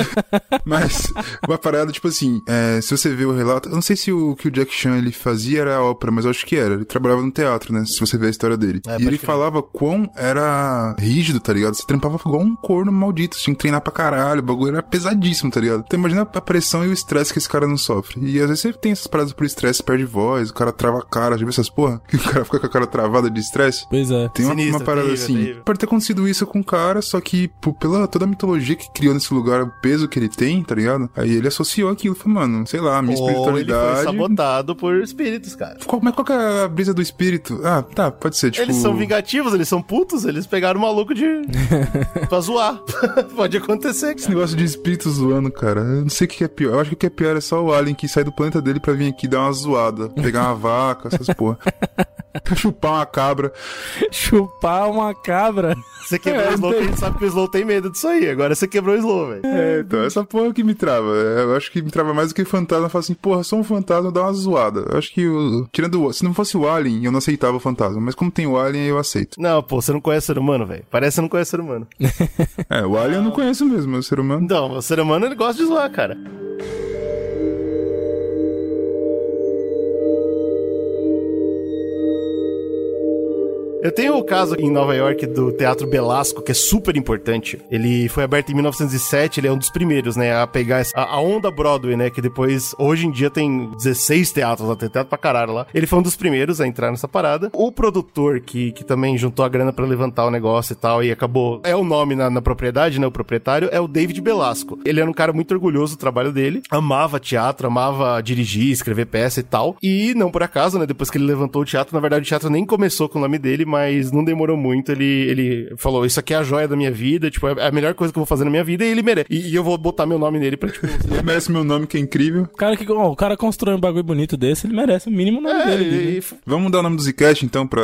Mas, uma parada, tipo assim, é, se você vê o relato, eu não sei se o que o Jack Chan ele fazia era ópera, mas eu acho que era. Ele trabalhava no teatro, né? Se você vê a história dele. É, e ele crer. falava quão era rígido, tá ligado? Você trampava igual um corno maldito, você tinha que treinar pra caralho, o bagulho era pesadíssimo, tá ligado? Então imagina a pressão e o estresse que esse cara não sofre. E às vezes você tem essas paradas por estresse, perde voz, o cara trava a cara, já viu essas porra? Que o cara fica com a cara travada de estresse. Pois é. Tem uma, Sinistro, uma parada terrível, assim. terrível. Pode ter acontecido isso com o cara, só que pô, pela toda a mitologia que criou nesse lugar, o peso que ele tem, tá ligado? Aí ele associou aquilo. Falou, mano, sei lá, minha Ou ele foi espiritualidade. sabotado por espíritos, cara. Qual, mas qual que é a brisa do espírito? Ah, tá, pode ser, tipo. Eles são vingativos, eles são putos, eles pegaram o maluco de. pra zoar. Pode acontecer, Esse cara. negócio de espírito zoando, cara. Eu não sei o que que é pior. Eu acho que o que é pior é só o alien que sai do planeta dele pra vir aqui dar uma zoada. Pegar uma vaca, essas porra. Chupar uma cabra. Chupar uma cabra. Você quebrou É, o Slow, que a tem- gente sabe que o Slow tem medo disso aí. Agora você quebrou o Slow, velho. É, então, essa porra que me trava. É, Eu acho que me trava mais do que fantasma. Fala assim, porra, sou um fantasma, dá uma zoada. Eu acho que, o- tirando o. Se não fosse o alien, eu não aceitava o fantasma. Mas como tem o alien, eu aceito. Não, pô, você não conhece ser humano, velho. Parece que você não conhece ser humano. É, o alien eu não conheço mesmo, é o ser humano. Não, o ser humano ele gosta de zoar, cara. Eu tenho o caso em Nova York do Teatro Belasco, que é super importante. Ele foi aberto em 1907, ele é um dos primeiros, né, a pegar a, onda Broadway, né, que depois, hoje em dia tem 16 teatros lá, tem teatro pra caralho lá. Ele foi um dos primeiros a entrar nessa parada. O produtor, que, que também juntou a grana pra levantar o negócio e tal, e acabou, é o nome na, na propriedade, né, o proprietário, é o David Belasco. Ele era um cara muito orgulhoso do trabalho dele, amava teatro, amava dirigir, escrever peça e tal. E não por acaso, né, depois que ele levantou o teatro, na verdade o teatro nem começou com o nome dele, mas não demorou muito, ele, ele falou, isso aqui é a joia da minha vida, tipo, é a melhor coisa que eu vou fazer na minha vida, e ele merece. E, e eu vou botar meu nome nele pra, tipo... Ele merece meu nome, que é incrível. O cara, que, ó, o cara constrói um bagulho bonito desse, ele merece o mínimo nome é, dele. e- e- Vamos mudar o nome do Zcast, então, pra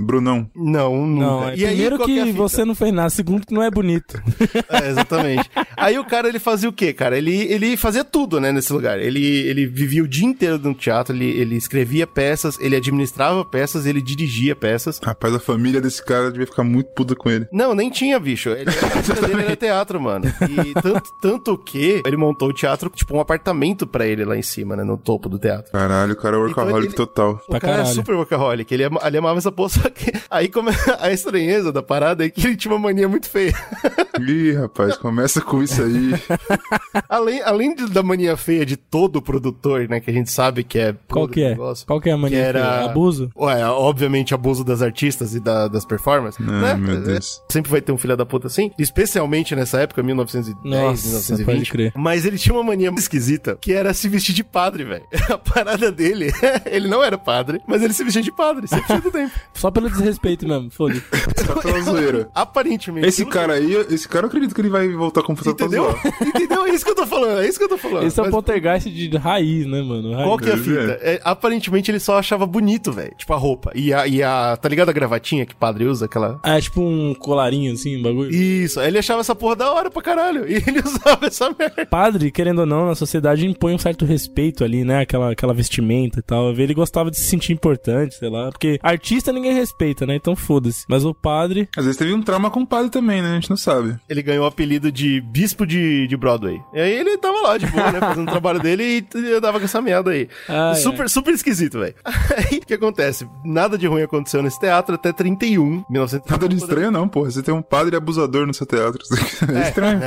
Brunão. não. Não, é, E aí, primeiro qual é a que fita? você não fez nada, segundo que não é bonito. É, exatamente. Aí o cara, ele fazia o quê, cara? Ele, ele fazia tudo, né, nesse lugar. Ele, ele vivia o dia inteiro no teatro, ele, ele escrevia peças, ele administrava peças, ele dirigia peças. Rapaz, a família desse cara devia ficar muito puta com ele. Não, nem tinha, bicho. Ele, a vida dele era teatro, mano. E tanto, tanto que ele montou o teatro, tipo, um apartamento pra ele lá em cima, né, no topo do teatro. Caralho, o cara é workaholic Então ele- total. O Pra cara é caralho. super workaholic, ele, ama- ele amava essa porra, só que aí come... a estranheza da parada é que ele tinha uma mania muito feia. Ih, rapaz, começa com isso aí. além além de- da mania feia de todo produtor, né, que a gente sabe que é... Qual que o é? negócio, Qual que é a mania? que era- feia? Abuso? Ué, obviamente abuso das artistas e da- das performances, Ah, né? meu É, Deus. Sempre vai ter um filho da puta assim, especialmente nessa época, 1910, Nossa, 1920. pode crer. Mas ele tinha uma mania esquisita, que era se vestir de padre, velho. A parada dele, ele não era padre, mas ele se vestia de padre, 100% do tempo. Só pelo desrespeito mesmo, foda-se. Só pela zoeira. Aparentemente. Esse cara aí, esse cara eu acredito que ele vai voltar com pra Entendeu? Entendeu? É isso que eu tô falando, é isso que eu tô falando. Esse é o Mas poltergeist de raiz, né, mano? Raiz. Qual que é a fita? É, aparentemente ele só achava bonito, velho. Tipo a roupa. E a, e a. Tá ligado a gravatinha que padre usa? Aquela. Ah, é tipo um colarinho assim, um bagulho. Isso, aí ele achava essa porra da hora pra caralho. E ele usava essa merda. Padre, querendo ou não, na sociedade impõe um certo respeito ali, né? Aquela, aquela vestimenta e tal. Ele gostava de se sentir importante, sei lá. Porque artista ninguém respeita, né? Então foda-se. Mas o padre. Às vezes teve um trauma com o padre também, né? A gente não sabe. Ele ganhou o apelido de bispo de, de Broadway. E aí ele tava lá de boa, né? Fazendo o trabalho dele e andava com essa merda aí. Ai, super, super esquisito, velho. Aí o que acontece? Nada de ruim aconteceu nesse teatro até 31, 1931. Nada de estranho, não, porra. Você tem um padre abusador no seu teatro. É estranho.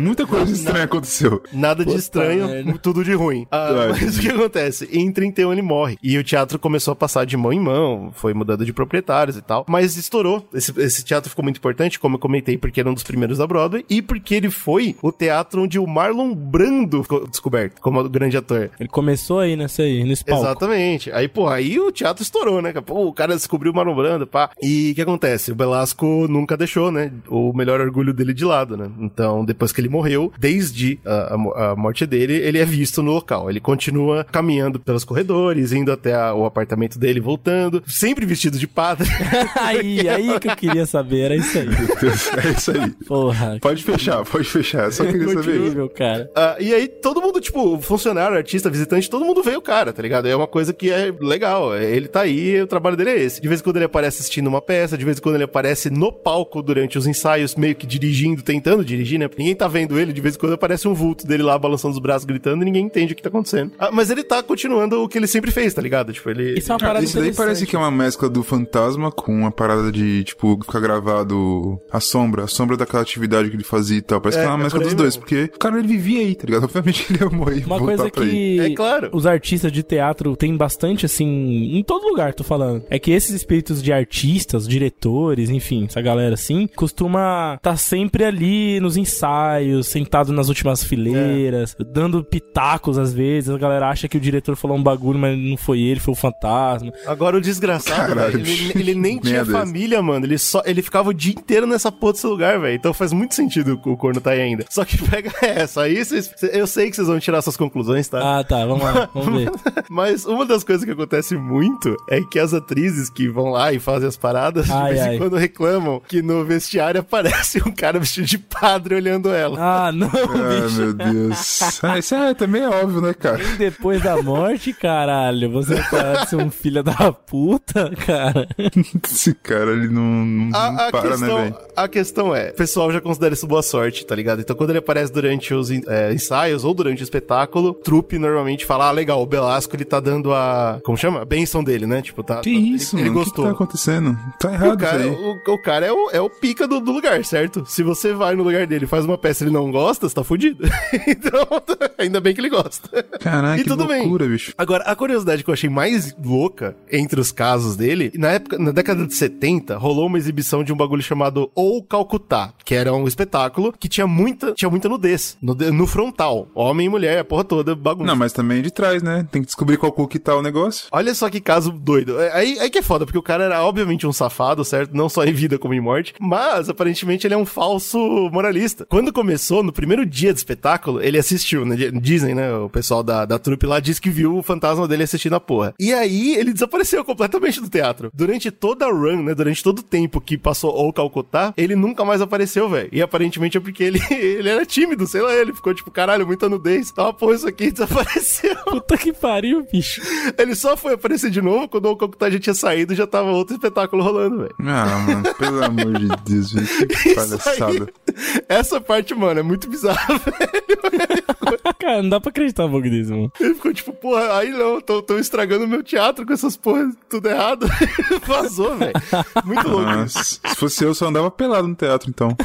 Muita coisa estranha aconteceu. Nada de estranho, tudo de ruim. Ah, mas o que acontece? Em 31 ele morre. E o teatro começou a passar de mão em mão, foi mudando de proprietários e tal. Mas estourou. Esse, esse teatro ficou muito importante, como eu comentei, porque era um dos primeiros da Broadway. E porque ele foi o teatro onde o Marlon Brando ficou descoberto como grande ator. Ele começou aí nessa aí, nesse palco. Exatamente. Aí, pô, aí o teatro estourou, né? Pô, o cara descobriu o Marlon Brando, pá. E o que acontece? O Belasco nunca deixou, né? O melhor orgulho dele de lado, né? Então, depois que ele morreu, desde a, a a morte dele, ele é visto no local. Ele continua caminhando pelos corredores, indo até a- o apartamento dele, voltando, sempre vestido de padre. aí, aí que eu queria saber, era isso aí. É isso aí. Porra. Pode fechar, pode fechar. Eu Só queria saber isso. Incrível, cara. Ah, e aí, todo mundo, tipo, funcionário, artista, visitante, todo mundo vê o cara, tá ligado? É uma coisa que é legal. Ele tá aí, o trabalho dele é esse. De vez em quando ele aparece assistindo uma peça, de vez em quando ele aparece no palco durante os ensaios, meio que dirigindo, tentando dirigir, né? Ninguém tá vendo ele, de vez em quando aparece um vulto dele lá balançando os braços, gritando, e ninguém entende o que tá acontecendo. Ah, mas ele tá continuando o que ele sempre fez, tá ligado? Tipo, ele. Isso é uma Ah, parada isso daí parece que é uma mescla do fantasma com uma parada de, tipo, ficar gravado a sombra, a sombra daquela atividade que ele fazia e tal. Parece É, que é uma é mescla dos dois, mesmo. porque o cara ele vivia aí, tá ligado? Obviamente ele ia morrer Uma coisa que É claro. os artistas de teatro têm bastante, assim, em todo lugar, tô falando. É que esses espíritos de artistas, diretores, enfim, essa galera assim, costuma estar sempre ali nos ensaios, sentado nas últimas fileiras, dando pitacos às vezes. A galera acha que o diretor falou um bagulho, mas não foi ele, foi o fantasma. Agora o desgraçado, Caralho, velho, ele, ele nem tinha merda essa. família, mano. Ele só ele ficava o dia inteiro nessa porra desse lugar, velho. Então faz muito sentido o corno tá aí ainda. Só que pega essa. Aí vocês, eu sei que vocês vão tirar suas conclusões, tá? Ah, tá, vamos lá, vamos ver. Mas uma das coisas que acontece muito é que as atrizes que vão lá e fazem as paradas, Ai, de vez ai. em quando reclamam que no vestiário aparece um cara vestido de padre olhando ela. Ah, não, Ah, bicho. meu Deus. Ah, isso é, também é óbvio, né, cara? Nem depois da morte, caralho, você parece um filho da puta, cara. Esse cara, ele não, não, não A, a para, né, questão, velho? a questão é, o pessoal já considera isso boa sorte, tá ligado? Então quando ele aparece durante os é, ensaios ou durante o espetáculo, o trupe normalmente fala, ah, legal, o Belasco ele tá dando a, como chama? A benção dele, né? Tipo, tá... Que tá- isso, ele, ele mano? O que gostou. que tá acontecendo? Tá O errado cara, isso aí. o, o cara é, o, é o pica do, do lugar, certo? Se você vai no lugar dele e faz uma peça e ele não gosta, você tá fudido. então, ainda bem que ele gosta. Caraca, e que tudo bem. loucura, bicho. Agora, a curiosidade que eu achei mais louca entre os casos dele, na época, na década de 70, rolou uma exibição de um bagulho chamado Ou Calcutá, que era um espetáculo que tinha muita, tinha muita nudez no, no frontal. Homem e mulher, a porra toda, bagunça. Não, mas também de trás, né? Tem que descobrir qual cu que tá o negócio. Olha só que caso doido. É, Aí, aí que é foda, porque o cara era obviamente um safado, certo? Não só em vida como em morte. Mas, aparentemente, ele é um falso moralista. Quando começou, no primeiro dia do espetáculo, ele assistiu, né? Dizem, né? O pessoal da, da trupe lá disse que viu o fantasma dele assistindo a porra. E aí, ele desapareceu completamente do teatro. Durante toda a run, né? Durante todo o tempo que passou ou Calcutá, ele nunca mais apareceu, velho. E aparentemente é porque ele, ele era tímido, sei lá. Ele ficou tipo, caralho, muita nudez. Tá uma porra isso aqui desapareceu. Puta que pariu, bicho. Ele só foi aparecer de novo quando o Calcutá já tinha saído e já tava outro espetáculo rolando, velho. Ah, mano, pelo amor de Deus, velho. Que palhaçada. essa parte, mano, é muito bizarra, velho. Cara, não dá pra acreditar um pouco disso, mano. Ele ficou tipo, porra, aí não, tô, tô estragando meu teatro com essas porras tudo errado. Vazou, velho. Muito louco. isso. Nossa, se fosse eu, só andava pelado no teatro, então.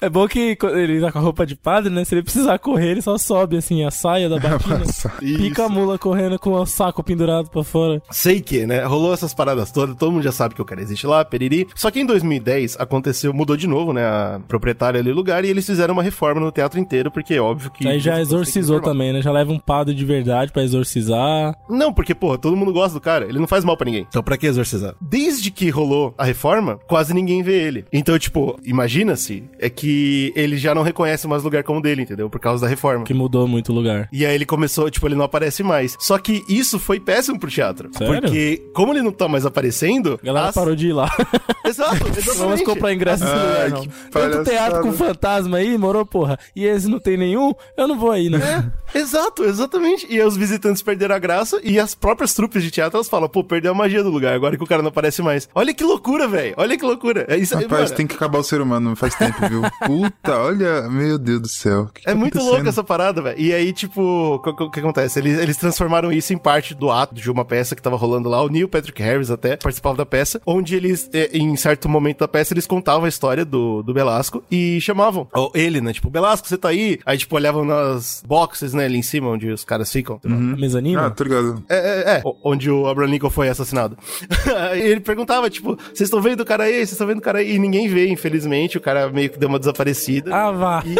É bom que ele tá com a roupa de padre, né? Se ele precisar correr, ele só sobe assim a saia da batina. Pica a mula correndo com o saco pendurado pra fora. Sei que, né? Rolou essas paradas todas, todo mundo já sabe que o cara existe lá, periri. Só que em 2010 aconteceu, mudou de novo, né? A proprietária ali do lugar e eles fizeram uma reforma no teatro inteiro, porque é óbvio que. Aí já exorcizou também, né? Já leva um padre de verdade pra exorcizar. Não, porque, porra, todo mundo gosta do cara. Ele não faz mal pra ninguém. Então, pra que exorcizar? Desde que rolou a reforma, quase ninguém vê ele. Então, tipo, imagina-se, é que ele já não reconhece mais lugar como dele, entendeu? Por causa da reforma. Que mudou muito o lugar. E aí ele começou, tipo, ele não aparece mais. Só que isso foi péssimo pro teatro. Sério? Porque, como ele não tá mais aparecendo. A galera as- parou de ir lá. Exato, exatamente. Vamos comprar ingresso nesse Ai, lugar, não. Tanto teatro com fantasma aí, morou, porra. E esse não tem nenhum, eu não vou aí, né? É, exato, exatamente. E aí os visitantes perderam a graça e as próprias trupes de teatro elas falam, pô, perdeu a magia do lugar, agora que o cara não aparece mais. Olha que loucura, velho. Olha que loucura. É isso aí, Rapaz, mano. tem que acabar o ser humano, faz tempo, viu? Puta, olha, meu Deus do céu. Que É tá muito louco essa parada, velho. E aí, tipo, o que, que acontece? Eles, eles transformaram isso em parte do ato de uma peça que tava rolando lá. O Neil Patrick Harris até participava da peça, onde eles, eh, em certo momento da peça, eles contavam a história do, do Belasco e chamavam ele, né? Tipo, Belasco, você tá aí? Aí, tipo, olhavam nas boxes, né, ali em cima, onde os caras ficam. A mezanina? Ah, tô ligado. É, é, é. O- Onde o Abraham Lincoln foi assassinado. Aí ele perguntava, tipo, vocês estão vendo o cara aí? Vocês estão vendo o cara aí? E ninguém vê, infelizmente. O cara meio que deu uma desaparecida. Ah, vá.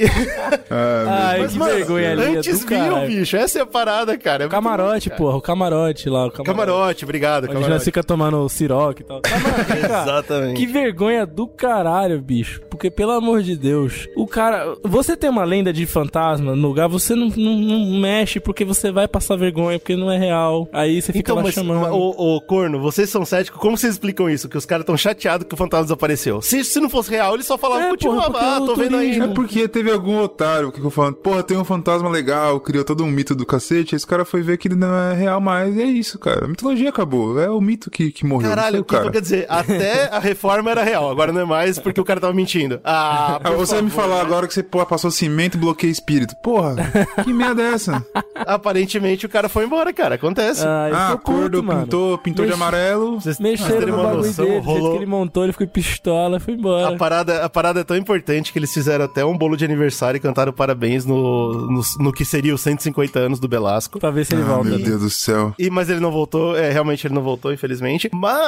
Ah, Ai, Mas, que mano, vergonha ali. antes viam, bicho. Essa é a parada, cara. É O muito camarote, cara. porra. O camarote lá. O camarote. Camarote, obrigado, Onde nós camarote. fica tomando siroque e tal. Camarote, cara. Exatamente. Que vergonha do caralho, bicho. Porque, pelo amor de Deus, o cara. Você tem uma lenda de fantasma no lugar, você não, não, não mexe porque você vai passar vergonha, porque não é real. Aí você fica Então, lá mas, chamando. ô, ô, Corno, vocês são céticos, como vocês explicam isso? Que os caras tão chateados que o fantasma desapareceu. Se, se não fosse real, eles só falavam, É, continuava, ah, tô o vendo aí. É porque teve algum otário que ficou falando, porra, tem um fantasma legal, criou todo um mito do cacete, aí esse cara foi ver que ele não é real mais, e é isso, cara. A mitologia acabou, é o mito que, que morreu, Caralho, foi o o que cara. então quer dizer? Até a reforma era real, agora não é mais porque o cara tava mentindo. Ah, Ah, por você vai me favor. falar agora que você pô, passou cimento e bloqueia espírito. Porra, que merda é essa? Aparentemente o cara foi embora, cara. Acontece. Ah, Ah, ficou puto, acordo, mano. pintou, pintou de Mexe- amarelo. Vocês Mexeram terem no bagulho noção, dele, rolou- que ele montou, ele ficou pistola, foi embora. A parada, a parada é tão importante que eles fizeram até um bolo de aniversário e cantaram parabéns no, no, no que seria os 150 anos do Belasco. Pra ver se ele Ah, volta. meu Deus do céu. E, mas ele não voltou, é, realmente ele não voltou, infelizmente. Mas,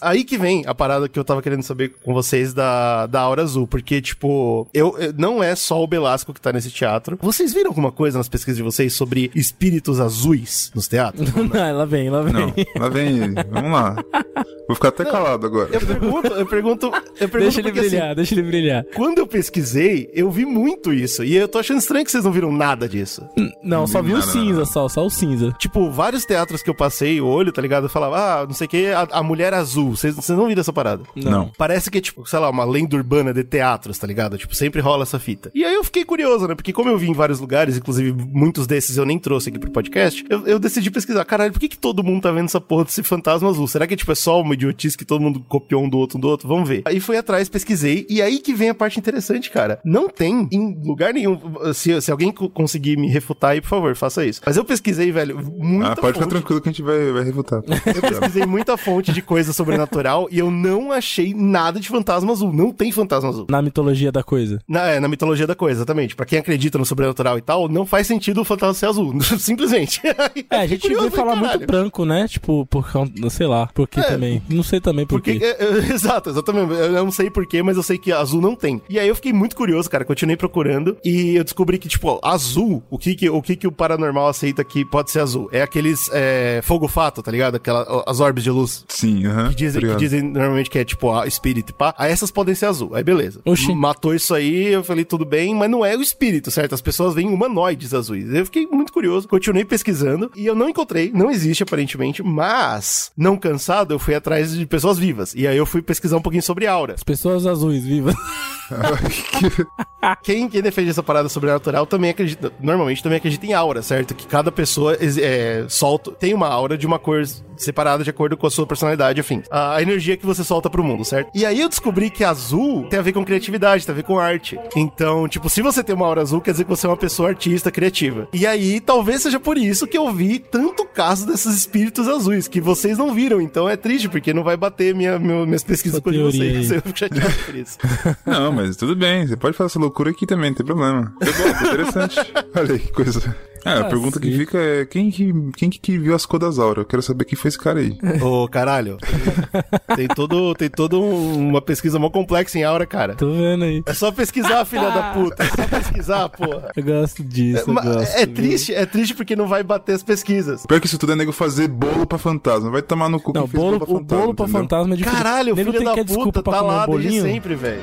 aí que vem a parada que eu tava querendo saber com vocês da, da Aura Azul, porque, tipo, eu, eu- não é só o Belasco que tá nesse teatro. Vocês viram alguma coisa nas pesquisas de vocês sobre espíritos azuis nos teatros? Ah, lá vem, lá vem. Não, lá vem ele. Vamos lá. Vou ficar até calado agora. Eu pergunto, eu pergunto, eu pergunto Deixa ele porque, assim, brilhar, deixa ele brilhar. quando eu pesquisei, eu vi muito isso. E eu tô achando estranho que vocês não viram nada disso. Não, só vi o Não, não, cinza, não. só, só o cinza. Tipo, vários teatros que eu passei o olho, tá ligado? Eu falava, ah, não sei o que, a, a mulher azul. Vocês não viram essa parada? Não. Parece que é, tipo, sei lá, uma lenda urbana de teatros, tá ligado? Tipo, sempre rola essa fita. E aí eu fiquei curioso, né? Porque como eu vi em vários lugares, inclusive muitos desses eu nem trouxe aqui pro podcast, eu, eu decidi pesquisar. Caralho, por que, que todo mundo tá vendo essa porra desse fantasma azul? Será que, tipo, é só uma idiotice que todo mundo copiou um do outro um do outro? Vamos ver. Aí fui atrás, pesquisei, e aí que vem a parte interessante, cara. Não tem em lugar nenhum. Se, se alguém co- conseguir me refutar aí, por favor, faça isso. Mas eu pesquisei, velho, muita Ah, pode ficar fonte. tranquilo que a gente vai, vai refutar. Eu pesquisei muita fonte de coisa sobrenatural e eu não achei nada de fantasma azul. Não tem fantasma azul. Na mitologia da coisa. Na, é, na mitologia da coisa, exatamente. Pra quem acredita no sobrenatural e tal, não faz sentido o fantasma ser azul. Simplesmente. É, a gente Curioso, vê falar caralho. muito branco, né? Tipo, por causa, sei lá, por que É, também. Não sei também por Porque, quê. é, é, exato, exatamente. Eu não sei porquê, mas eu sei que azul não tem. E aí eu fiquei muito curioso, cara. Continuei procurando e eu descobri que, tipo, azul, o que que o, que que o paranormal aceita que pode ser azul? É aqueles é, fogo fato, tá ligado? Aquela, as orbes de luz. Sim, aham. Que dizem, que obrigado. dizem normalmente que é tipo a espírito e pá. Aí essas podem ser azul. Aí beleza. Oxi. Matou isso aí, eu falei tudo bem, mas não é o espírito, certo? As pessoas veem humanoides azuis. Eu fiquei muito curioso, continuei pesquisando e eu não encontrei, não existe aparentemente, mas não cansado, eu fui atrás de pessoas vivas. E aí eu fui pesquisar um pouquinho sobre aura. As pessoas azuis vivas. Quem, quem defende essa parada sobrenatural também acredita, normalmente também acredita em aura, certo? Que cada pessoa é, solta, tem uma aura de uma cor separada de acordo com a sua personalidade, enfim. A, energia que você solta pro mundo, certo? E aí eu descobri que azul tem a ver com criatividade, tem a ver com arte. Então, tipo, se você tem uma aura azul, quer dizer que você é uma pessoa artista, criativa. E aí, talvez seja por isso que eu vi tanto caso desses espíritos azuis, que vocês não viram. Então é triste, porque não vai bater minha, meu- minhas pesquisas Sua com vocês. Eu fico chateado por isso. Não, mas tudo bem. Você pode fazer essa loucura aqui também, não tem problema. É bom, é interessante. Olha aí, que coisa. É, a Ah, pergunta que sim. fica é quem que, quem que, que viu as cores das auras? Eu quero saber quem foi esse cara aí. Ô, caralho. Tem todo, tem todo um- uma pesquisa mó complexa em aura, cara. Tô vendo aí. É só pesquisar, filha da puta. É só pesquisar, porra. Eu gosto disso, eu Ma- gosto. é triste, é triste porque não vai bater as pesquisas. Pior que isso tudo é nego fazer bolo pra fantasma. Vai tomar no cu Não, quem fez bolo, pra o bolo pra fantasma é difícil. Caralho, filho tem da que desculpa puta tá lá um desde sempre, velho.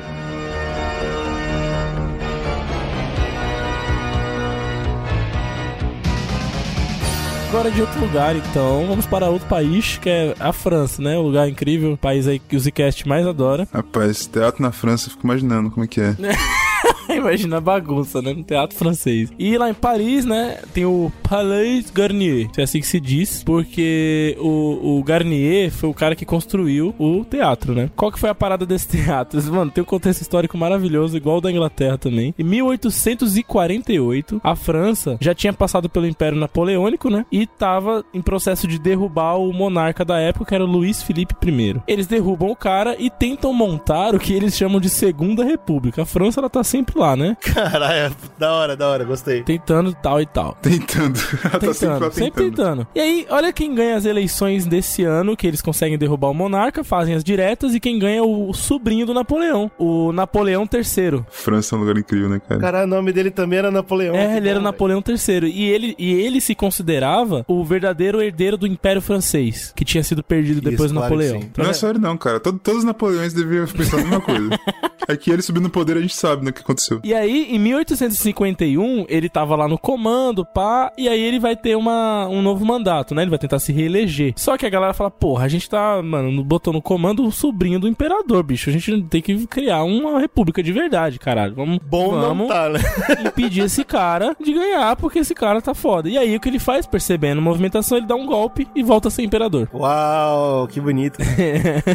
Agora de outro lugar, então, vamos para outro país, que é a França, né? Um lugar incrível, país aí que o Zcast mais adora. Rapaz, teatro na França, eu fico imaginando como é que é. Imagina a bagunça, né? No teatro francês. E lá em Paris, né? Tem o Palais Garnier. É assim que se diz. Porque o, o Garnier foi o cara que construiu o teatro, né? Qual que foi a parada desse teatro? Mano, tem um contexto histórico maravilhoso, igual o da Inglaterra também. Em 1848, a França já tinha passado pelo Império Napoleônico, né? E tava em processo de derrubar o monarca da época, que era Luís Felipe I. Eles derrubam o cara e tentam montar o que eles chamam de Segunda República. A França, ela tá sempre lá, né? Caralho, da hora, da hora, gostei. Tentando tal e tal. Tentando. Ela tá sempre lá Tentando, sempre tentando. tentando. E aí, olha quem ganha as eleições desse ano, que eles conseguem derrubar o monarca, fazem as diretas, e quem ganha é o sobrinho do Napoleão, o Napoleão III. França é um lugar incrível, né, cara? Caralho, o nome dele também era Napoleão. É, ele era Napoleão III. E ele, e ele se considerava o verdadeiro herdeiro do Império Francês, que tinha sido perdido Isso, depois do claro Napoleão. Então, Não é só ele não, cara. Todo- todos os Napoleões deviam pensar a mesma coisa. É que ele subindo no poder, a gente sabe né, que aconteceu. E aí, em 1851, ele tava lá no comando, pá, e aí ele vai ter uma, um novo mandato, né? Ele vai tentar se reeleger. Só que a galera fala, porra, a gente tá, mano, botou no comando o sobrinho do imperador, bicho. A gente tem que criar uma república de verdade, caralho. Vamos, Bom não vamos tá, né? impedir esse cara de ganhar, porque esse cara tá foda. E aí, o que ele faz? Percebendo a movimentação, ele dá um golpe e volta a ser imperador. Uau, que bonito.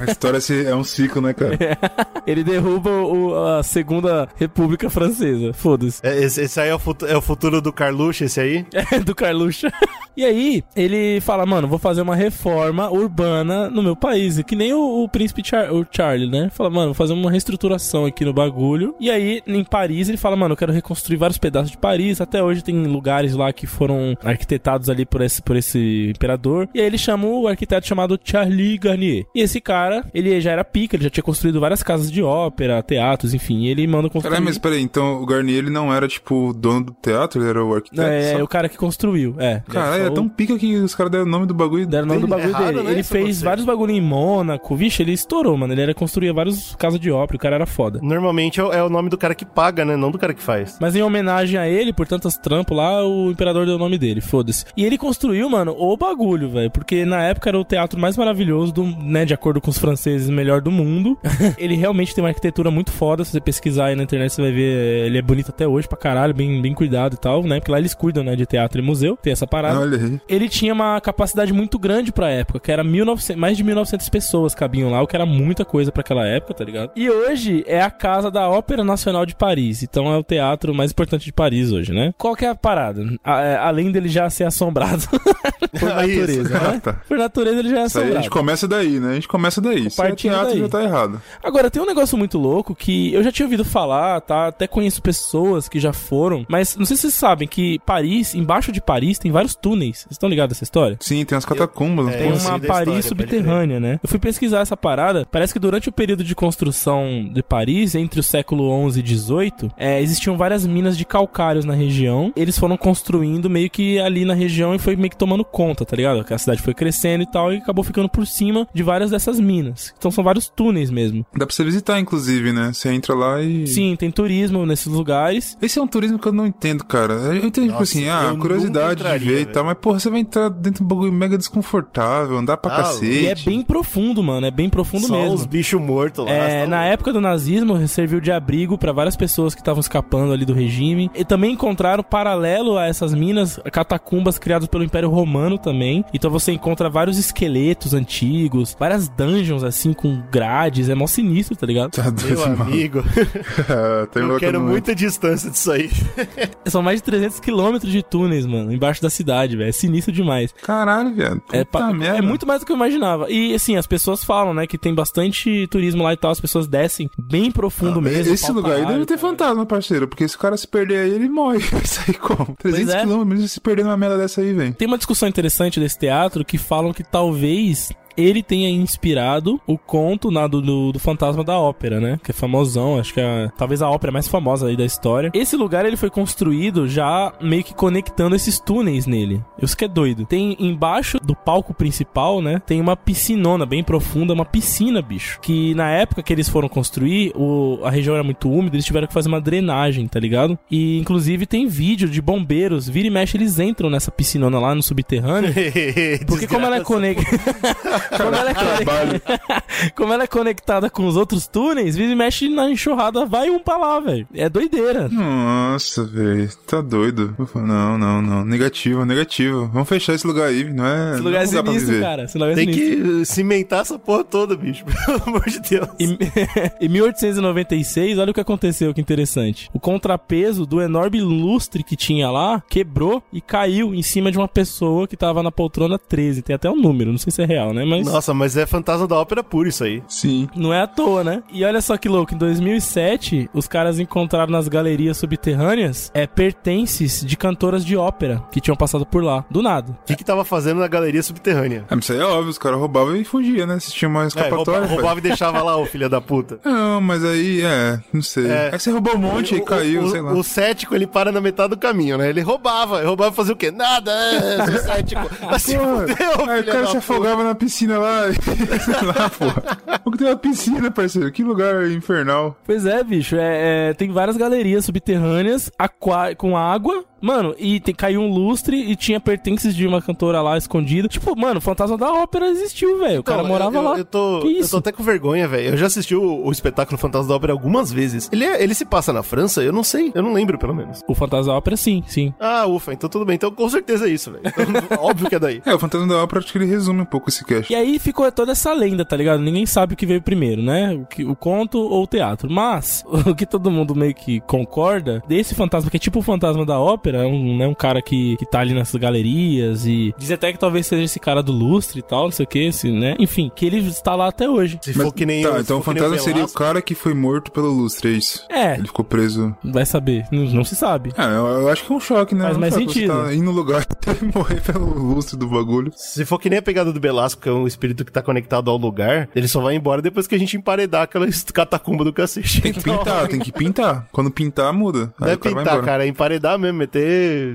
A história é um ciclo, né, cara? Ele derruba o- a segunda república francesa. Foda-se. É, Esse, esse aí é o, futu- é o futuro do Carluxo, esse aí? É, do Carluxo. E aí, ele fala, mano, vou fazer uma reforma urbana no meu país. Que nem o, o príncipe Char o Charlie, né? Fala, mano, vou fazer uma reestruturação aqui no bagulho. E aí, em Paris, ele fala, mano, eu quero reconstruir vários pedaços de Paris. Até hoje tem lugares lá que foram arquitetados ali por esse, por esse imperador. E aí ele chama o arquiteto chamado Charlie Garnier. E esse cara, ele já era pica, ele já tinha construído várias casas de ópera, teatros, enfim. E ele manda construir... Caralho, mas peraí, então o Garnier ele não era, tipo, o dono do teatro, ele era o arquiteto? É, só? é o cara que construiu, é. Caralho, é tão pica que os caras deram o nome do bagulho Deram o nome do dele. bagulho É raro, dele. né, Ele fez você? vários bagulho em Mônaco. Vixe, ele estourou, mano. Ele era construía vários casas de ópera. O cara era foda. Normalmente é, o- é o nome do cara que paga, né? Não do cara que faz. Mas em homenagem a ele, por tantas trampas lá, o imperador deu o nome dele, foda-se. E ele construiu, mano, o bagulho, velho. Porque na época era o teatro mais maravilhoso, do, né? De acordo com os franceses, o melhor do mundo. ele realmente tem uma arquitetura muito foda. Se você pesquisar aí na internet, você vai ver. Ele é bonito até hoje pra caralho, bem, bem cuidado e tal, né? Porque lá eles cuidam, né? De teatro e museu. Tem essa parada. Olha Olha aí. Ele tinha uma capacidade muito grande pra época, que era 1900, mais de 1900 pessoas cabiam lá, o que era muita coisa pra aquela época, tá ligado? E hoje é a casa da Ópera Nacional de Paris, então é o teatro mais importante de Paris hoje, né? Qual que é a parada? A- é, além dele já ser assombrado por isso. natureza, né? Tá. Por natureza ele já é aí a gente assombrado. começa daí, né? A gente começa daí. Se é teatro, daí. já tá errado. Agora, tem um negócio muito louco que eu já tinha ouvido falar, tá? Até conheço pessoas que já foram, mas não sei se vocês sabem que Paris, embaixo de Paris, tem vários túneis. Vocês estão ligados nessa história? Sim, tem as catacumbas. é, não Tem eu tem? sei uma Paris história, subterrânea, né? Eu fui pesquisar essa parada. Parece que durante o período de construção de Paris, entre o século 11 e 18, é, existiam várias minas de calcários na região. Eles foram construindo meio que ali na região e foi meio que tomando conta, tá ligado? Que a cidade foi crescendo e tal e acabou ficando por cima de várias dessas minas. Então são vários túneis mesmo. Dá pra você visitar, inclusive, né? Você entra lá e. Sim, tem turismo nesses lugares. Esse é um turismo que eu não entendo, cara. Eu entendo, tipo Nossa, assim, eu ah, curiosidade de entraria, ver e tal, mas porra, você vai entrar dentro do bagulho mega desconfortável, andar pra Ah, cacete. E é bem profundo, mano. É bem profundo Só mesmo. os bichos mortos lá. É, tá na época do nazismo, serviu de abrigo pra várias pessoas que estavam escapando ali do regime. E também encontraram, paralelo a essas minas, catacumbas criadas pelo Império Romano também. Então você encontra vários esqueletos antigos, várias dungeons assim, com grades. É mó sinistro, tá ligado? Tá doido, Meu mano. amigo, Tem um eu quero muita distância disso aí. São mais de 300 quilômetros de túneis, mano, embaixo da cidade, velho. É sinistro demais. Caralho, viado. É, Puta pa- merda. é muito mais do que eu imaginava. E assim, as pessoas falam, né, que tem bastante turismo lá e tal. As pessoas descem bem profundo mesmo. Esse lugar aí deve ter cara. fantasma, parceiro. Porque se o cara se perder aí, ele morre. Vai sair como? 300 é. quilômetros se perder numa merda dessa aí, velho. Tem uma discussão interessante desse teatro que falam que talvez ele tenha inspirado o conto na- do, do, Fantasma da Ópera, né? Que é famosão, acho que é talvez a ópera mais famosa aí da história. Esse lugar ele foi construído já meio que conectando esses túneis nele. Isso que é doido. Tem embaixo do palco principal, né? Tem uma piscinona bem profunda, uma piscina, bicho. Que na época que eles foram construir, o, a região era muito úmida, eles tiveram que fazer uma drenagem, tá ligado? E inclusive tem vídeo de bombeiros, vira e mexe, eles entram nessa piscinona lá no subterrâneo. Porque como ela é conectada. como, ela é conectada... como ela é conectada com os outros túneis, vira e mexe na enxurrada, vai um pra lá, velho. É doideira. Nossa, velho. Tá doido. Não, não, não. Negativo, negativo. Vamos fechar esse lugar aí. Não é, Esse lugar é é lugar pra sinistro, cara. Esse lugar é Tem sinistro. que cimentar essa porra toda, bicho. Pelo amor de Deus. Em, em 1896, olha o que aconteceu, que interessante. O contrapeso do enorme lustre que tinha lá quebrou e caiu em cima de uma pessoa que tava na poltrona 13. Tem até um número, não sei se é real, né? Mas Nossa, mas é fantasma da ópera puro isso aí. Sim. não é à toa, né? E olha só que louco, em 2007, os caras encontraram nas galerias subterrâneas é, pertences de cantoras de ópera que tinham passado por lá, do nada. O que que tava fazendo na galeria subterrânea? Ah, mas isso aí é óbvio. Os caras roubavam e fugiam, né? Se tinha uma É, escapatória. rouba- pai. roubava e deixava lá, ô filho da puta. Não, mas aí, é, não sei. É. É, que você roubou um monte e O- caiu, o, sei lá. O cético, ele para na metade do caminho, né? Ele roubava. Roubava e fazia o quê? Nada, é, sou cético. Mas se fudeu, aí o cara se afogava na piscina lá. e- sei lá, porra. Porque tem uma piscina, parceiro. Que lugar infernal. Pois é, bicho. É, é, tem várias galerias subterrâneas aqua- com água. Mano, e tem, caiu um lustre e tinha pertences de uma cantora lá escondida. Tipo, mano, o fantasma da ópera existiu, velho. O cara Então, morava eu, lá. Eu tô, Que eu isso? tô até com vergonha, velho. Eu já assisti o, o espetáculo Fantasma da Ópera algumas vezes. Ele, é- ele se passa na França? Eu não sei. Eu não lembro, pelo menos. O fantasma da ópera, sim, sim. Ah, ufa. Então tudo bem. Então com certeza é isso, velho. Então, óbvio que é daí. É, o Fantasma da Ópera acho que ele resume um pouco esse cast. E aí ficou toda essa lenda, tá ligado? Ninguém sabe o que veio primeiro, né? O, que- o conto ou o teatro. Mas, o que todo mundo meio que concorda, desse fantasma, que é tipo o fantasma da ópera, é um, né, um cara que, que tá ali nessas galerias e diz até que talvez seja esse cara do lustre e tal, não sei o que, esse, né? Enfim, que ele está lá até hoje. Se Mas- for que nem tá, se então o fantasma seria o cara que foi morto pelo lustre, é isso? É, Ele ficou preso. vai saber, não, não se sabe. Ah, eu, eu acho que é um choque, né? Faz mais sentido. Você tá indo no lugar e morrer pelo lustre do bagulho. Se for que nem a pegada do Belasco, que é um espírito que tá conectado ao lugar, ele só vai embora depois que a gente emparedar aquela catacumba do cacete. Tem que pintar, tem que pintar. Quando pintar, muda. Não é o pintar, cara, é emparedar mesmo, meter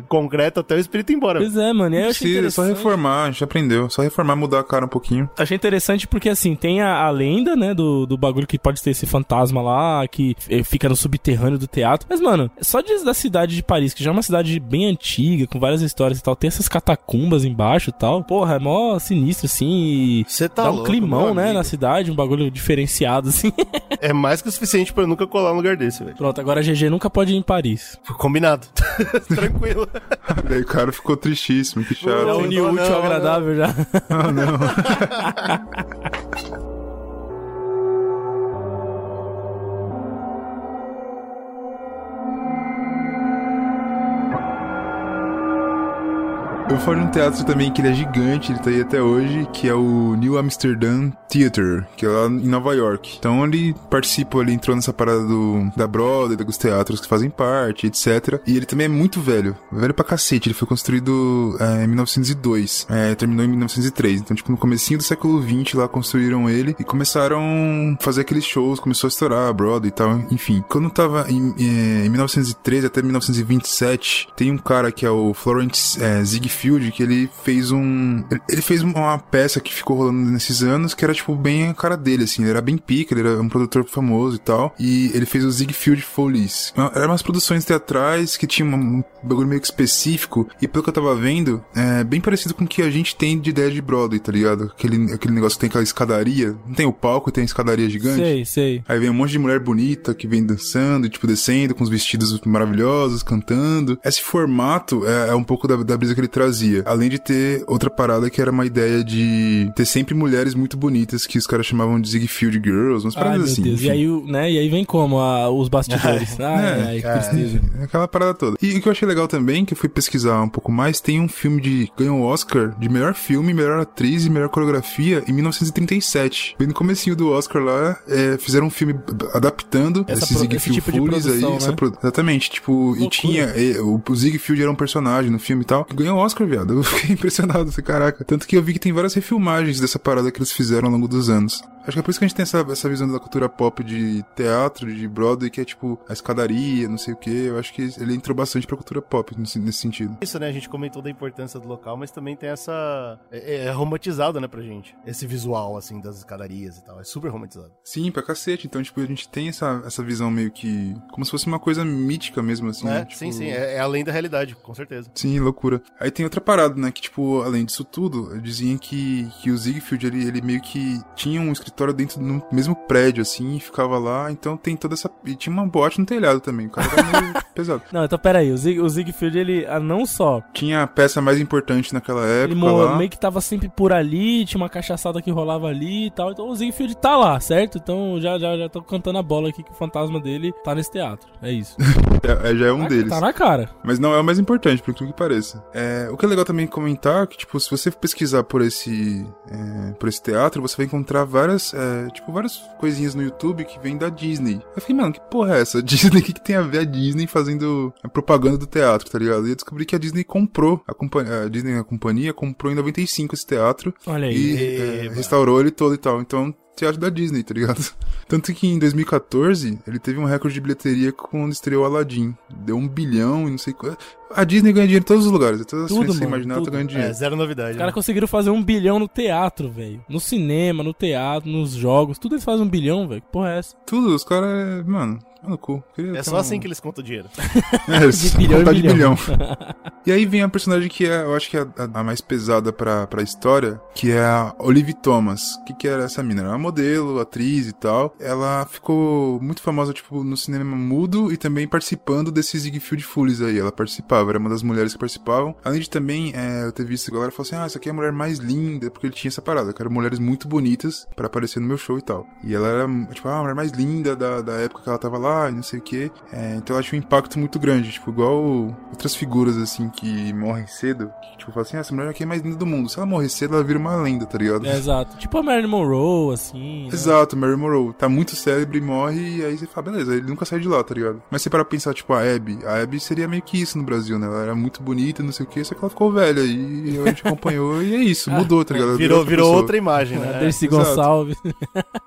concreto até o espírito ir embora. Pois é, mano. E aí eu achei Precisa, é só reformar, a gente aprendeu. Só reformar, mudar a cara um pouquinho. Achei interessante porque, assim, tem a, a lenda, né, do, do bagulho que pode ter esse fantasma lá, que eh, fica no subterrâneo do teatro. Mas, mano, só de, da cidade de Paris, que já é uma cidade bem antiga, com várias histórias e tal, tem essas catacumbas embaixo e tal. Porra, é mó sinistro, assim, e Você tá dá um louco, climão, né, amigo. na cidade, um bagulho diferenciado, assim. É mais que o suficiente pra eu nunca colar num lugar desse, velho. Pronto, agora a GG nunca pode ir em Paris. Combinado. tranquilo. Daí o cara ficou tristíssimo, que Já chato. Não, uniu o útil agradável já. Ah, não. Eu falo de um teatro também que ele é gigante, ele tá aí até hoje, que é o New Amsterdam Theater, que é lá em Nova York. Então ele participou, ele entrou nessa parada do, da Broadway, dos teatros que fazem parte, etc. E ele também é muito velho, velho pra cacete. Ele foi construído é, em 1902, é, terminou em 1903. Então, tipo, no comecinho do século XX lá construíram ele e começaram a fazer aqueles shows, começou a estourar a Broadway e tal, enfim. Quando tava em, é, em 1913 até 1927, tem um cara que é o Florence é, Ziegfeld, que ele fez um... ele- fez uma peça que ficou rolando nesses anos, que era, tipo, bem a cara dele, assim. Ele era bem pica, ele era um produtor famoso e tal. E ele fez o Ziegfeld Follies. Eram umas produções teatrais que tinham um bagulho meio que específico. E pelo que eu tava vendo, é bem parecido com o que a gente tem de ideia de Broadway, tá ligado? Aquele, aquele negócio que tem aquela escadaria. Não tem o palco e tem a escadaria gigante? Sei, sei. Aí vem um monte de mulher bonita que vem dançando, e, tipo, descendo com os vestidos maravilhosos, cantando. Esse formato é, é um pouco da, da brisa que ele trazia. Além de ter outra parada que era uma ideia de ter sempre mulheres muito bonitas que os caras chamavam de Ziegfeld Girls, umas Ai, paradas meu assim. Deus. E aí, né? E aí vem como? a- os bastidores. Ai, ai, que tristeza. É, Aquela parada toda. E o que eu achei legal também, que eu fui pesquisar um pouco mais, tem um filme de. ganhou o Oscar de melhor filme, melhor atriz e melhor coreografia em 1937. Bem no comecinho do Oscar lá, é, fizeram um filme adaptando Essa Ziegfeld tipo aí. né? pro- Exatamente, tipo, e Loucura. tinha. e, o, o Ziegfeld era um personagem no filme e tal. que Ganhou o Oscar, viado. Eu fiquei impressionado, assim, caraca. Tanto que eu vi que tem várias refilmagens dessa parada que eles fizeram ao longo dos anos. Acho que é por isso que a gente tem essa, essa visão da cultura pop de teatro, de Broadway, que é tipo a escadaria, não sei o que. Eu acho que ele entrou bastante pra cultura pop nesse, nesse sentido. Isso, né? A gente comentou da importância do local, mas também tem essa. É, é romantizado, né, pra gente. Esse visual, assim, das escadarias e tal. É super romantizado. Sim, pra cacete. Então, tipo, a gente tem essa, essa visão meio que. como se fosse uma coisa mítica mesmo, assim. É, né? Tipo, sim, sim. É, é além da realidade, com certeza. Sim, loucura. Aí tem outra parada, né? Que, tipo, além disso tudo, diziam que, que o Ziegfeld, ele, ele meio que tinha um escritório dentro do mesmo prédio, assim, e ficava lá. Então tem toda essa. E tinha uma boate no telhado também. O cara era meio pesado. Não, então peraí, o, Zig, o Ziegfeld, ele ah, não só. Tinha a peça mais importante naquela época. Ele lá. meio que tava sempre por ali, tinha uma cachaçada que rolava ali e tal. Então o Ziegfeld tá lá, certo? Então já, já, já tô cantando a bola aqui que o fantasma dele tá nesse teatro. É isso. É, é, já é um Tá- deles. Tá na cara. Mas não é o mais importante, por tudo que pareça. É, o que é legal também comentar é que, tipo, se você pesquisar por esse, é, por esse teatro, você vai encontrar várias, é, tipo, várias coisinhas no YouTube que vêm da Disney. Eu fiquei, mano, que porra é essa? Disney, o que, que tem a ver a Disney fazendo a propaganda do teatro, tá ligado? E eu descobri que a Disney comprou, a, companhia, a Disney, a companhia, comprou em 95 esse teatro Olha aí. e é, restaurou ele todo e tal. Então, teatro da Disney, tá ligado? Tanto que em 2014 ele teve um recorde de bilheteria quando estreou Aladdin. Deu um bilhão e não sei quanto. A Disney ganha dinheiro em todos os lugares. Todas as Tudo, imaginar, tá ganhando É, dinheiro. zero novidade. Os né? caras conseguiram fazer um bilhão no teatro, velho. No cinema, no teatro, nos jogos. Tudo eles fazem um bilhão, velho. Que porra é essa? Tudo, os caras, mano, tá no cu. Queria É só um- assim que eles contam o dinheiro. É, eles De bilhão contar de bilhão. bilhão. e aí vem a personagem que é, eu acho que é a, a mais pesada pra, pra história, que é a Olivia Thomas. O que, que era essa mina? Era uma modelo, atriz e tal. Ela ficou muito famosa, tipo, no cinema mudo e também participando desses Ziegfeld Follies aí. Ela participava, era uma das mulheres que participavam. Além de também, é, eu ter visto a galera falar assim, ah, essa aqui é a mulher mais linda, porque ele tinha essa parada, que eram mulheres muito bonitas pra aparecer no meu show e tal. E ela era, tipo, ah, a mulher mais linda da, da época que ela tava lá e não sei o que. então ela tinha um impacto muito grande, tipo, igual outras figuras, assim, que morrem cedo, que, tipo, falam assim, ah, essa mulher aqui é a mais linda do mundo. Se ela morrer cedo, ela vira uma lenda, tá ligado? É, exato. Tipo a Marilyn Monroe, assim. né? Exato, Mary Monroe. Tá muito célebre, morre, e aí você fala, beleza, ele nunca sai de lá, tá ligado? Mas você para pensar, tipo, a Abby. A Abby seria meio que isso no Brasil, né? Ela era muito bonita, não sei o que, só que ela ficou velha, e a gente acompanhou, e é isso, mudou, tá ligado? Ela Virou, virou pessoa. outra imagem, né? Dercy exato. Gonçalves.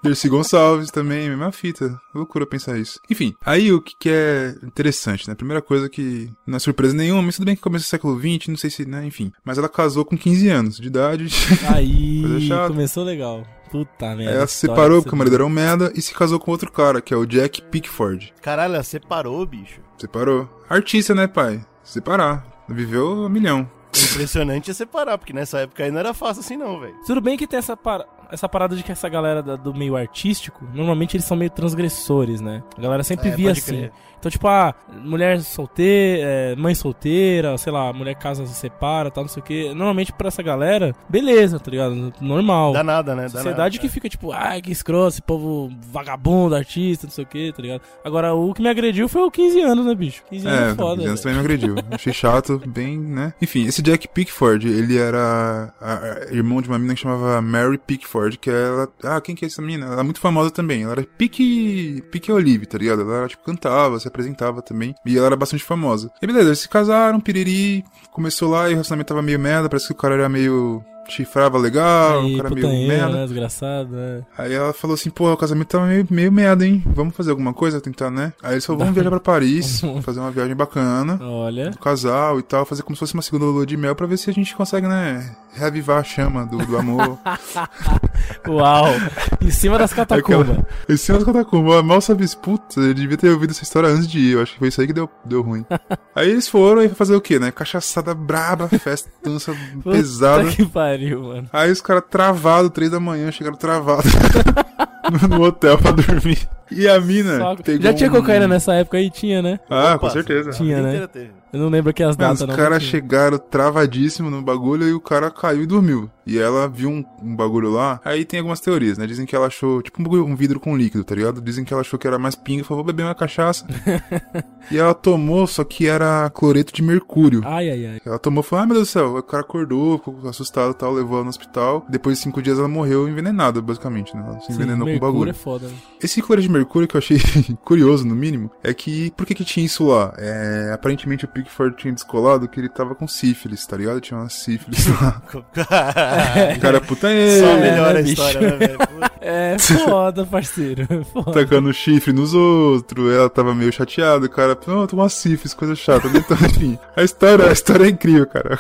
Dercy Gonçalves também, mesma fita. Loucura pensar isso. Enfim, aí o que, que é interessante, né? Primeira coisa que não é surpresa nenhuma, mas tudo bem que começo do século XX, não sei se, né? Enfim. Mas ela casou com 15 anos de idade. Aí, começou legal. Puta merda. Ela se separou porque o marido era um merda e se casou com outro cara, que é o Jack Pickford. Caralho, ela separou, bicho. Separou. Artista, né, pai? Separar. Viveu a milhão. O impressionante é separar, porque nessa época aí não era fácil assim, não, velho. Tudo bem que tem essa para... essa parada de que essa galera do meio artístico, normalmente eles são meio transgressores, né? A galera sempre É, via assim. crer. Então, tipo, ah, mulher solteira, é, mãe solteira, sei lá, mulher casa se separa, tal, não sei o quê. Normalmente pra essa galera, beleza, tá ligado? Normal. Dá nada, né? Dá Sociedade nada. que fica tipo, ai, que escroto, esse povo vagabundo, artista, não sei o que, tá ligado? Agora, o que me agrediu foi o 15 anos, né, bicho? 15 anos É, é foda. Jones velho. também me agrediu. Achei chato, bem, né? Enfim, esse Jack Pickford, ele era a- a- irmão de uma menina que chamava Mary Pickford, que ela... Ah, quem que é essa menina? Ela é muito famosa também. Ela era Pick... Pick Olive, tá ligado? Ela, tipo, cantava, se apresentava também. E ela era bastante famosa. E beleza, eles se casaram, piriri, começou lá e o relacionamento tava meio merda, parece que o cara era meio... Chifrava legal, Aí, o cara meio putanheiro, merda. né, desgraçado, né? Aí ela falou assim, pô, o casamento tá meio, meio merda, hein? Vamos fazer alguma coisa, tentar, né? Aí eles falaram, vamos viajar pra Paris, fazer uma viagem bacana, Olha, do casal e tal, fazer como se fosse uma segunda lua de mel pra ver se a gente consegue, né, reavivar a chama do, do amor. uau, em cima das catacumbas. Aquela- Em cima das catacumbas, mal sabe isso, puta, eu devia ter ouvido essa história antes de ir, eu acho que foi isso aí que deu, deu ruim. aí eles foram e fazer o quê, né? Cachaçada braba, festa, dança pesada. Que pariu, mano. Aí os caras travados, três da manhã, chegaram travados no, hotel pra dormir. E a mina Já tinha um- cocaína nessa época aí? Tinha, né? Ah, Opa, com certeza. Tinha, né? inteira teve. Eu não lembro aqui as Mano, datas, os caras chegaram travadíssimo no bagulho e o cara caiu e dormiu. E ela viu um, um bagulho lá. Aí tem algumas teorias, né? Dizem que ela achou, tipo um, vidro com líquido, tá ligado? Dizem que ela achou que era mais pinga e falou, vou beber uma cachaça. e ela tomou, só que era cloreto de mercúrio. Ai, ai, ai. Ela tomou e falou, ai meu Deus do céu. O cara acordou, ficou assustado e tal, levou ela no hospital. Depois de cinco dias ela morreu envenenada, basicamente, né? Ela se Sim, envenenou com o bagulho. é foda, né? Esse cloreto de mercúrio que eu achei curioso, no mínimo, é que por que que tinha isso lá? É, aparentemente o Pickford tinha descolado que ele tava com sífilis, tá ligado? Tinha uma sífilis lá. O cara, puta Só É, melhora né, a bicho? história, né, velho? É foda, parceiro. Foda. tacando chifre nos outros, ela tava meio chateada, o cara, não, tô uma sífilis, coisa chata. Então, enfim, a história, a história é incrível, cara.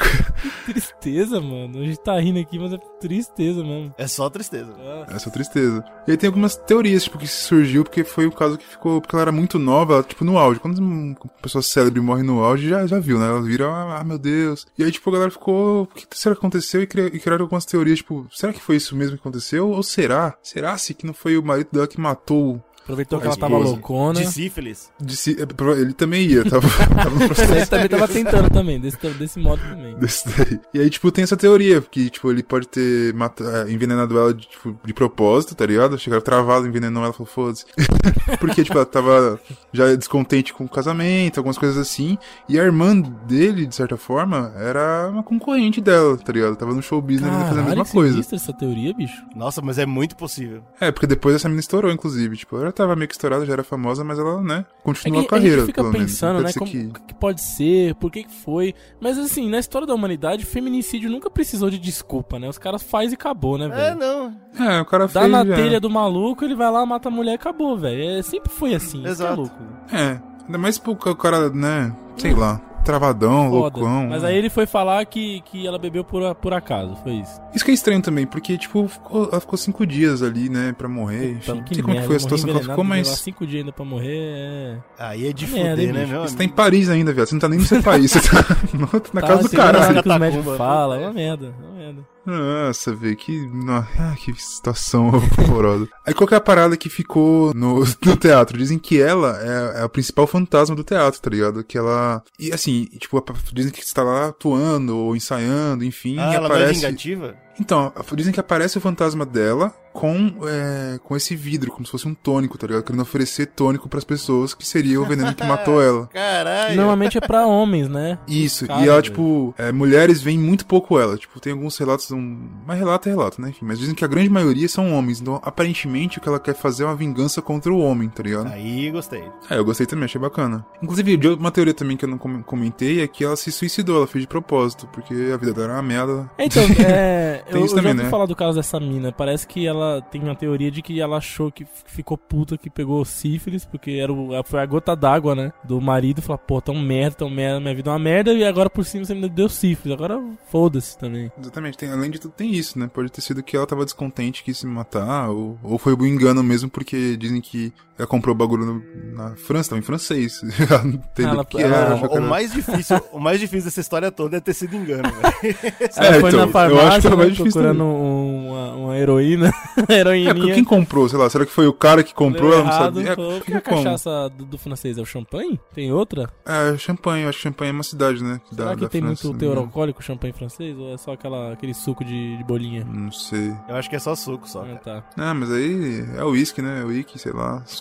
Tristeza, mano. A gente tá rindo aqui, mas é tristeza mesmo. É só tristeza. Essa é tristeza. E aí tem algumas teorias, tipo, que surgiu porque foi o caso que ficou. Porque ela era muito nova, ela, tipo, no auge. Quando uma pessoa célebre morre no auge, já, já viu, né? Ela vira, ah, meu Deus. E aí, tipo, a galera ficou. O que será que aconteceu? E, cri- e criaram algumas teorias, tipo, será que foi isso mesmo que aconteceu? Ou será? Será-se que não foi o marido dela que matou? Aproveitou que ela tava loucona. De sífilis. De si- é, Ele também ia, tava, tava no processo. Ele também tava tentando também, desse, desse modo também. Desse daí. E aí, tipo, tem essa teoria, que, tipo, ele pode ter mata- eh, envenenado ela de, tipo, de propósito, tá ligado? Chegaram travado, envenenou ela, falou, foda-se. Porque, tipo, ela tava já descontente com o casamento, algumas coisas assim. E a irmã dele, de certa forma, era uma concorrente dela, tá ligado? Tava no show business ainda fazendo a Caralho, mesma que coisa. essa teoria, bicho. Nossa, mas é muito possível. É, porque depois essa menina estourou, inclusive. Tipo, tava meio que estourada, já era famosa, mas ela, né, É continuou que a carreira, a gente fica pensando, né, como que- que pode ser, por que que foi. Mas assim, na história da humanidade, feminicídio nunca precisou de desculpa, né? Os caras faz e acabou, né, É, velho? não. É, o cara Dá fez na já. telha do maluco, ele vai lá, mata a mulher e acabou, velho. É, sempre foi assim, isso que é Exato. louco. É, ainda mais pro ca- cara, né, sei lá, travadão, Foda. loucão. Mas aí ele foi falar que, que ela bebeu por, por acaso, foi isso. Isso que é estranho também, porque, tipo, ficou- ela ficou cinco dias ali, né, pra morrer. Então, não sei como que foi a situação que ela ficou, mas. cinco dias ainda pra morrer, é... Aí é de Merda, fuder, hein, né, meu Você tá em? Paris ainda, viado. Você não tá nem no seu país, você tá na Tá, casa do cara. assim. que os Catacumba, médicos puta, falam, é é. uma merda, é uma merda. Nossa, velho, que, ah, que situação horrorosa. Aí qual que é a parada que ficou no, no teatro? Dizem que ela é, é o principal fantasma do teatro, tá ligado? Que ela. E assim, tipo, a- dizem que está lá atuando ou ensaiando, enfim, Ah, ela não é aparece. vingativa? Então, dizem que aparece o fantasma dela com, é, com esse vidro, como se fosse um tônico, tá ligado? Querendo oferecer tônico pras pessoas, que seria o veneno que matou ela. Caralho. Normalmente é pra homens, né? Isso, Cara, e ela, tipo, é, mulheres veem muito pouco ela. Tipo, tem alguns relatos, um... mas relato é relato, né? Enfim, mas dizem que a grande maioria são homens. Então, aparentemente, o que ela quer fazer é uma vingança contra o homem, tá ligado? Aí gostei. É, eu gostei também, achei bacana. Inclusive, de uma teoria também que eu não com- comentei é que ela se suicidou, ela fez de propósito, porque a vida dela era uma merda. Então, é. Tem eu, isso eu já também, ouvi né? falar do caso dessa mina. Parece que ela ela tem uma teoria de que ela achou que ficou puta que pegou sífilis, porque era o, foi a gota d'água, né? Do marido. Falou, pô, tão merda, tão merda, minha vida é uma merda, e agora por cima você me deu sífilis. Agora foda-se também. Exatamente, tem, além de tudo tem isso, né? Pode ter sido que ela tava descontente, quis se matar, ou, ou foi um engano mesmo, porque dizem que ela comprou o bagulho no- na França, tava em francês. ela não entendeu Ela- o que ela- era. Que o era- mais difícil, o mais difícil dessa história toda é ter sido engano, velho. Ela É, foi então, na eu farmácia, acho que é né, difícil procurando um- uma, uma heroína, É, porque heroíninha. quem comprou, sei lá, será que foi o cara que comprou, Leu ela não errado, sabia? É, que é a cachaça do, do francês? É o champanhe? Tem outra? É, champanhe, eu acho que champanhe é uma cidade, né? Da, Será que da tem França, muito né? teor alcoólico champanhe francês? Ou é só aquela, aquele suco de, de bolinha? Não sei. Eu acho que é só suco, só. Ah, tá. Ah, mas aí é o uísque, né? É o whisky, sei lá. Os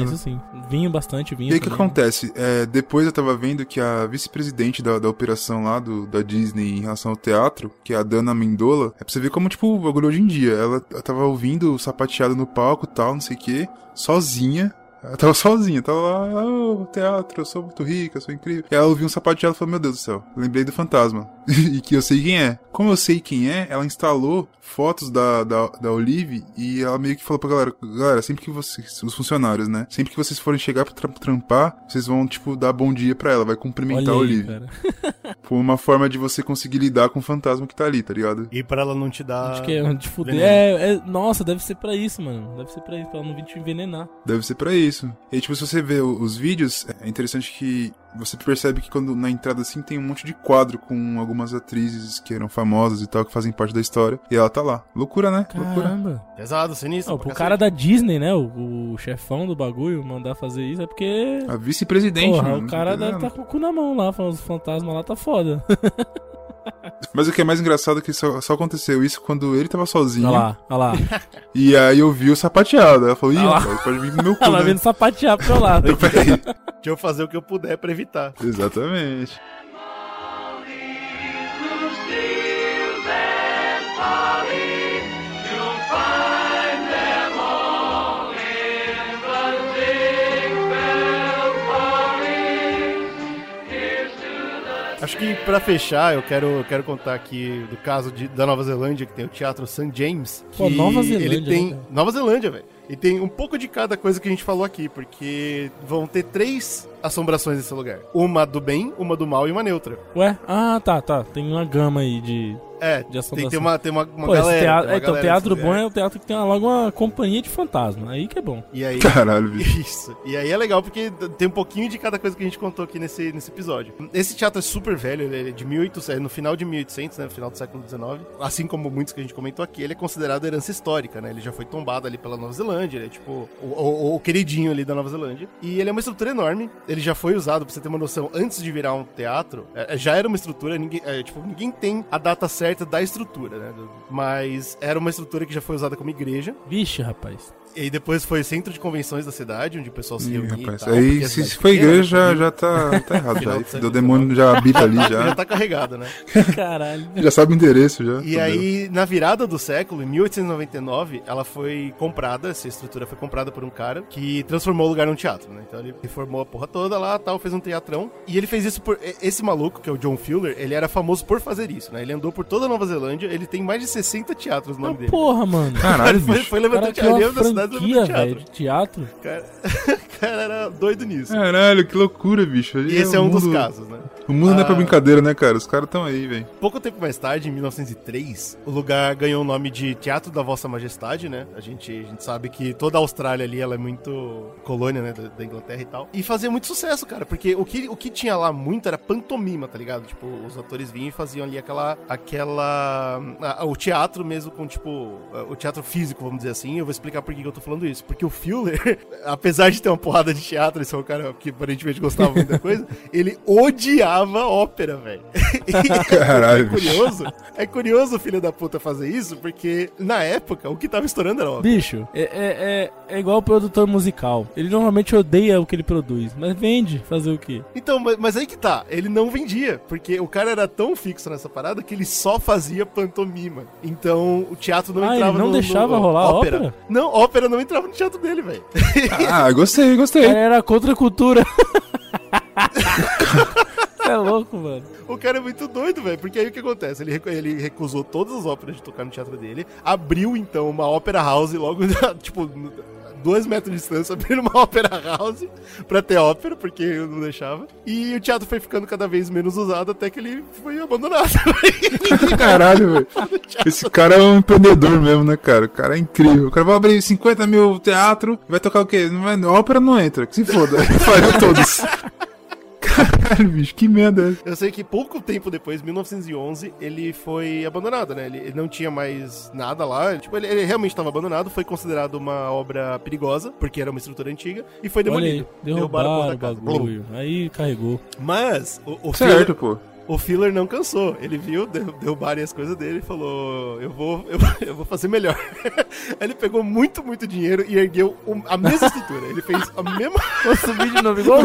é isso sim. Vinho bastante, vinho. E aí o que acontece? É, depois eu tava vendo que a vice-presidente da, da operação lá do, da Disney em relação ao teatro, que é a Dana Mendola, é pra você ver como, tipo, o bagulho hoje em dia. Ela, ela tava ouvindo sapateado no palco e tal, não sei o que, sozinha. Ela tava sozinha, tava lá, oh, teatro, eu sou muito rica, eu sou incrível. E ela ouviu um sapateado e falou, meu Deus do céu, lembrei do fantasma. e que eu sei quem é. Como eu sei quem é, ela instalou fotos da, da, da Olive e ela meio que falou pra galera, galera, sempre que vocês, os funcionários, né, sempre que vocês forem chegar pra tra- trampar, vocês vão, tipo, dar bom dia pra ela, vai cumprimentar Olha a aí, Olive. cara. Foi uma forma de você conseguir lidar com o fantasma que tá ali, tá ligado? E pra ela não te dar. Acho que é de fuder. É, é- nossa, deve ser pra isso, mano. Deve ser pra isso, pra ela não vir te envenenar. Deve ser pra isso. E tipo, se você vê o- os vídeos, é interessante que você percebe que quando na entrada assim tem um monte de quadro com algumas atrizes que eram famosas e tal, que fazem parte da história. E ela tá lá. Loucura, né? Loucura. Caramba. Pesado, sinistro. Pro cacete. cara da Disney, né? O, o chefão do bagulho mandar fazer isso é porque. A vice-presidente, Porra, mano. o cara tá deve estar com o cu na mão lá, falando os fantasmas lá tá foda. Mas o que é mais engraçado é que só, só aconteceu isso quando ele tava sozinho. Olha lá, olha lá. E aí eu vi o sapateado. Ela falou, ih, rapaz, pode vir no meu cu, Ela né? vindo sapatear pro lado. Peraí. Deixa eu fazer o que eu puder pra evitar. Exatamente. Acho que pra fechar, eu quero, eu quero contar aqui do caso de- da Nova Zelândia, que tem o Teatro St. James. Pô, que Nova Zelândia, Ele tem. né? Nova Zelândia, velho. E tem um pouco de cada coisa que a gente falou aqui, porque vão ter três assombrações nesse lugar: uma do bem, uma do mal e uma neutra. Ué? Ah, tá, tá. Tem uma gama aí de. É, De tem, assombração. tem uma, tem uma, uma Pô, galera. teatro. tem uma é, então, galera teatro nesse bom lugar. é o teatro que tem logo uma companhia de fantasma. Aí que é bom. E aí. Caralho, bicho. Isso. E aí é legal porque tem um pouquinho de cada coisa que a gente contou aqui nesse, nesse episódio. Esse teatro é super velho, ele é de 1800, é no final de 1800, né, no final do século XIX. Assim como muitos que a gente comentou aqui, ele é considerado herança histórica, né? Ele já foi tombado ali pela Nova Zelândia, ele é tipo o, o- o queridinho ali da Nova Zelândia. E ele é uma estrutura enorme, ele já foi usado, pra você ter uma noção, antes de virar um teatro, é, é, já era uma estrutura, ninguém, é, tipo, ninguém tem a data certa da estrutura, né? Mas era uma estrutura que já foi usada como igreja. Vixe, rapaz. E aí depois foi centro de convenções da cidade, onde o pessoal se reunia rapaz, tal. aí se, se for pequena, igreja né? já, já tá, tá errado. Já. do O demônio já habita ali já já. tá carregado, né? Caralho. Já sabe o endereço já. E aí, na virada do século, em 1899, ela foi comprada, essa estrutura foi comprada por um cara que transformou o lugar num teatro, né? Então ele reformou a porra toda lá, tal, fez um teatrão. E ele fez isso por... Esse maluco, que é o John Fuller, ele era famoso por fazer isso, né? Ele andou por toda a Nova Zelândia, ele tem mais de 60 teatros no Ah, nome dele. porra, mano. Caralho, foi, foi levantando teatro, da cidade franquia, velho, teatro. de teatro. Cara, o cara era doido nisso. Caralho, que loucura, bicho. E esse é um o dos mundo- casos, né? O mundo não é pra Ah. brincadeira, né, cara? Os caras tão aí, velho. Pouco tempo mais tarde, em 1903, o lugar ganhou o nome de Teatro da Vossa Majestade, né? A gente, a gente sabe que toda a Austrália ali, ela é muito colônia, né, da, da Inglaterra e tal. E fazia muito sucesso, cara, porque o que, o que tinha lá muito era pantomima, tá ligado? Tipo, os atores vinham e faziam ali aquela, aquela, ah, o teatro mesmo com, tipo, ah, o teatro físico, vamos dizer assim. Eu vou explicar por que que eu tô falando isso. Porque o Fuller, apesar de ter uma porrada de teatro, esse é um cara que aparentemente gostava muito da coisa, ele odiava ópera, velho. Caralho, É curioso, é curioso o filho da puta fazer isso, porque na época o que tava estourando era ópera. Bicho, é, é, é, é igual o produtor musical. Ele normalmente odeia o que ele produz, mas vende. Fazer o quê? Então, mas, mas aí que tá, ele não vendia, porque o cara era tão fixo nessa parada que ele só fazia pantomima. Então o teatro não Ah, ele entrava não no, deixava no, rolar ópera? Não, ópera não entrava no teatro dele, velho. Ah, gostei, gostei. Ele era contra a cultura. é louco. mano. O cara é muito doido, velho. Porque aí o que acontece? Ele, ele recusou todas as óperas de tocar no teatro dele. Abriu, então, uma ópera house logo, tipo, dois metros de distância. Abriu uma ópera house pra ter ópera, porque eu não deixava. E o teatro foi ficando cada vez menos usado até que ele foi abandonado. Caralho, velho. Esse cara é um empreendedor mesmo, né, cara? O cara é incrível. O cara vai abrir 50 mil teatro, vai tocar o quê? Não vai, ópera não entra, que se foda. Falhou todos. Caralho, bicho, que merda é essa? Eu sei que pouco tempo depois, 1911, ele foi abandonado, né? Ele, ele não tinha mais nada lá. Tipo, ele, ele realmente estava abandonado. Foi considerado uma obra perigosa, porque era uma estrutura antiga, e foi Olha aí, demolido. derrubaram a porra o bagulho. Aí carregou. Mas, o, o Certo, pô. O Filler não cansou. Ele viu, derru- derrubarem as coisas dele e falou: Eu vou, eu, eu vou fazer melhor. ele pegou muito, muito dinheiro e ergueu o- a mesma estrutura. Ele fez a mesma. Vou subir de novo, igual.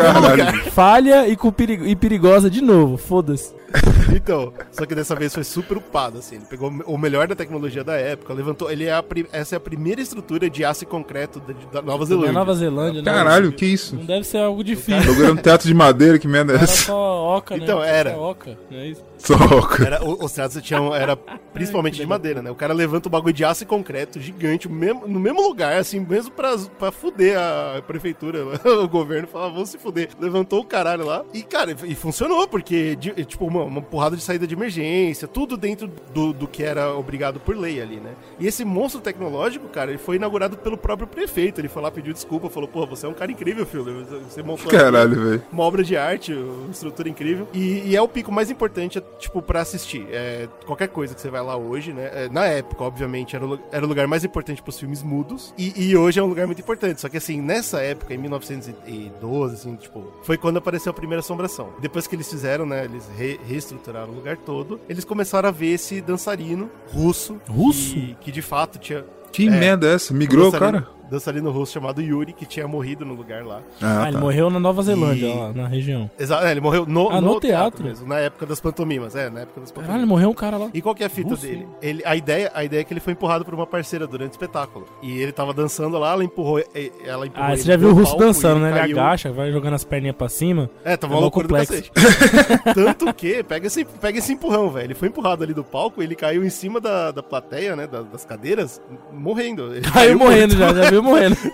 Falha e, com perigo, e perigosa de novo, foda-se. Então, só que dessa vez foi super upado, assim. Ele pegou o melhor da tecnologia da época, levantou. Ele é a essa é a primeira estrutura de aço e concreto da, da Nova Zelândia. Nova Zelândia, né? Caralho, que isso? Não deve ser algo difícil. Jogando um teatro de madeira, que merda é Era essa? só oca, né? Então, era. Só oca, não é isso? Soca. Era, o- os teatros tinham, era principalmente de madeira, né? O cara levanta o bagulho de aço e concreto gigante, o mesmo- no mesmo lugar, assim, mesmo pra, pra fuder a prefeitura, o governo, falava, vamos se fuder. Levantou o caralho lá e, cara, e funcionou, porque, de- tipo, uma, uma porrada de saída de emergência, tudo dentro do, do que era obrigado por lei ali, né? E esse monstro tecnológico, cara, ele foi inaugurado pelo próprio prefeito. Ele foi lá, pediu desculpa, falou, pô, você é um cara incrível, filho. Você montou Caralho, velho. uma obra de arte, uma estrutura incrível. E, e é o pico mais importante, tipo, pra assistir. É, qualquer coisa que você vai lá hoje, né? é, na época, obviamente, era o, era o lugar mais importante pros filmes mudos. E, e hoje é um lugar muito importante. Só que, assim, nessa época, em 1912, assim, tipo, foi quando apareceu a primeira assombração. Depois que eles fizeram, né? Eles re- reestruturaram o lugar todo. Eles começaram a ver esse dançarino russo. Russo? Que, que de fato tinha. Que É. merda é essa? Migrou cara? Dançarino russo chamado Yuri, que tinha morrido no lugar lá. Ah, Ah, ele tá. morreu na Nova Zelândia, E- lá, na região. Exato, é, ele morreu no, Ah, no teatro? mesmo, na época das pantomimas, é, na época das Caralho, pantomimas. morreu um cara lá. E qual que é a fita Russo? dele? Ele, a, ideia, a ideia é que ele foi empurrado por uma parceira durante o espetáculo. E ele tava dançando lá, ela empurrou, ela empurrou Ah, ele você já viu o no russo palco dançando, né? Ele caiu. agacha, vai jogando as perninhas pra cima. É, tava É uma mó loucura do complexo. cacete. Tanto que, pega esse, pega esse empurrão, velho. Ele foi empurrado ali do palco, ele caiu em cima da, da plateia, né, da- das cadeiras, morrendo. Ele Caiu morrendo morto. já, já viu morrendo.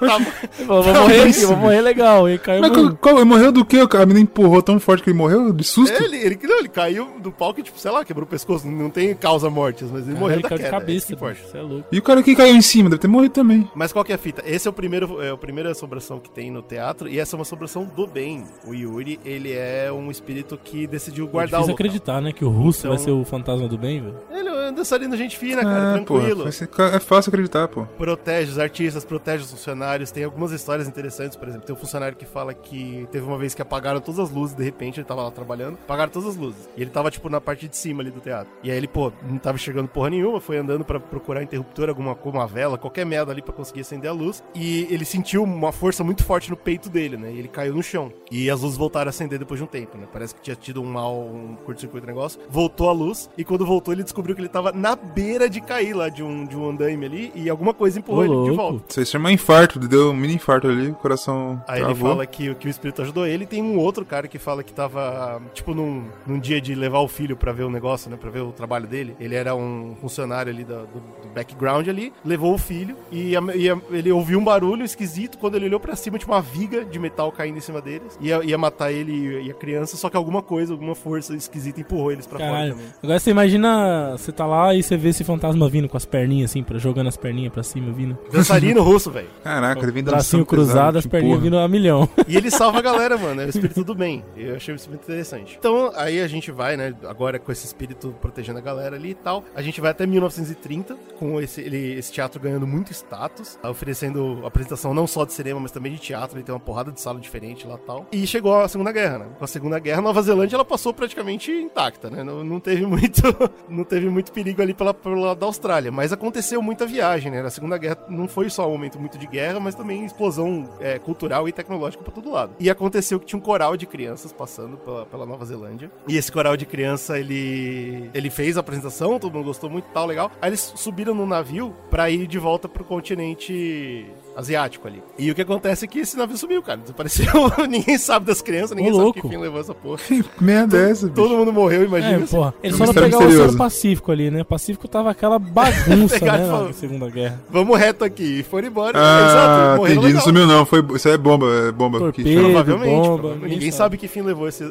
Tá- vou morrer aqui, vou morrer legal. E caiu Mas morrendo. qual, qual- morreu do quê? A menina empurrou tão forte que ele morreu? De susto? É, ele, ele, não, ele caiu do palco e, tipo, sei lá, quebrou o pescoço. Não tem causa mortes, mas ele Caralho, morreu ele da caiu de queda. é isso cabeça, Você é louco. E o cara que caiu em cima deve ter morrido também. Mas qual que é a fita? Esse é o primeiro, é a primeira assombração que tem no teatro, e essa é uma assombração do bem. O Yuri, ele é um espírito que decidiu É guardar o difícil local. acreditar, né? Que o russo Então- vai ser o fantasma do bem, velho. Ele é um dançarino gente fina, cara, É, pô, tranquilo. ser- é fácil acreditar, pô. Protege os artistas, protege os funcionários. Tem algumas histórias interessantes, por exemplo, tem um funcionário que fala que teve uma vez que apagaram todas as luzes, de repente ele tava lá trabalhando, apagaram todas as luzes. E ele tava, tipo, na parte de cima ali do teatro. E aí ele, pô, não tava enxergando porra nenhuma, foi andando pra procurar interruptor, alguma uma vela, qualquer merda ali pra conseguir acender a luz. E ele sentiu uma força muito forte no peito dele, né? E ele caiu no chão. E as luzes voltaram a acender depois de um tempo, né? Parece que tinha tido um mal, um curto-circuito negócio. Voltou a luz, e quando voltou, ele descobriu que ele tava na beira de cair lá de um, de um andaime ali, e alguma coisa empurrou Ô, ele de. Volta. Isso aí se chama infarto, deu um mini infarto ali, o coração Aí ele travou. fala que, que o espírito ajudou ele. E tem um outro cara que fala que tava, tipo, num, num dia de levar o filho pra ver o negócio, né? Pra ver o trabalho dele. Ele era um funcionário ali da- do, do background ali, levou o filho e, a- e a- ele ouviu um barulho esquisito. Quando ele olhou pra cima, tinha uma viga de metal caindo em cima deles. Ia, ia matar ele e, e a criança, só que alguma coisa, alguma força esquisita empurrou eles pra fora Caralho. também. Agora você imagina, você tá lá e você vê esse fantasma vindo com as perninhas assim, pra, jogando as perninhas pra cima, vindo. Dançarino russo, velho. Caraca, ele vem dando Bracinho cruzado, as perninhas vindo a milhão. E ele salva a galera, mano. É o espírito do bem. Eu achei isso muito interessante. Então, aí a gente vai, né? Agora com esse espírito protegendo a galera ali e tal. A gente vai até 1930, com esse, ele, esse teatro ganhando muito status, oferecendo apresentação não só de cinema, mas também de teatro. Ele tem uma porrada de sala diferente lá e tal. E chegou a Segunda Guerra, né? Com a Segunda Guerra, Nova Zelândia ela passou praticamente intacta, né? Não, não teve muito não teve muito perigo ali pela, pelo lado da Austrália. Mas aconteceu muita viagem, né? Na Segunda Guerra não foi só um momento muito de guerra, mas também explosão é, cultural e tecnológica pra todo lado. E aconteceu que tinha um coral de crianças passando pela, pela Nova Zelândia. E esse coral de criança, ele, ele fez a apresentação, todo mundo gostou muito tal, legal. Aí eles subiram no navio pra ir de volta pro continente asiático ali. E o que acontece é que esse navio sumiu, cara. Desapareceu. ninguém sabe das crianças, ninguém Ô, sabe louco. que fim levou essa porra. Que merda é essa, bicho? Todo mundo morreu, É, imagina. assim. porra. Eles É foram pegar o Oceano. Pacífico ali, né? Pacífico tava aquela bagunça, né? e Na falou- Segunda Guerra. Vamos reto aqui. E foram embora. Ah, Exato, morreram entendi. Não sumiu não. Foi, isso aí é bomba, é bomba. que Torpedo. chama. Provavelmente. bomba, provavelmente. ninguém Ninguém sabe. sabe que fim levou esse.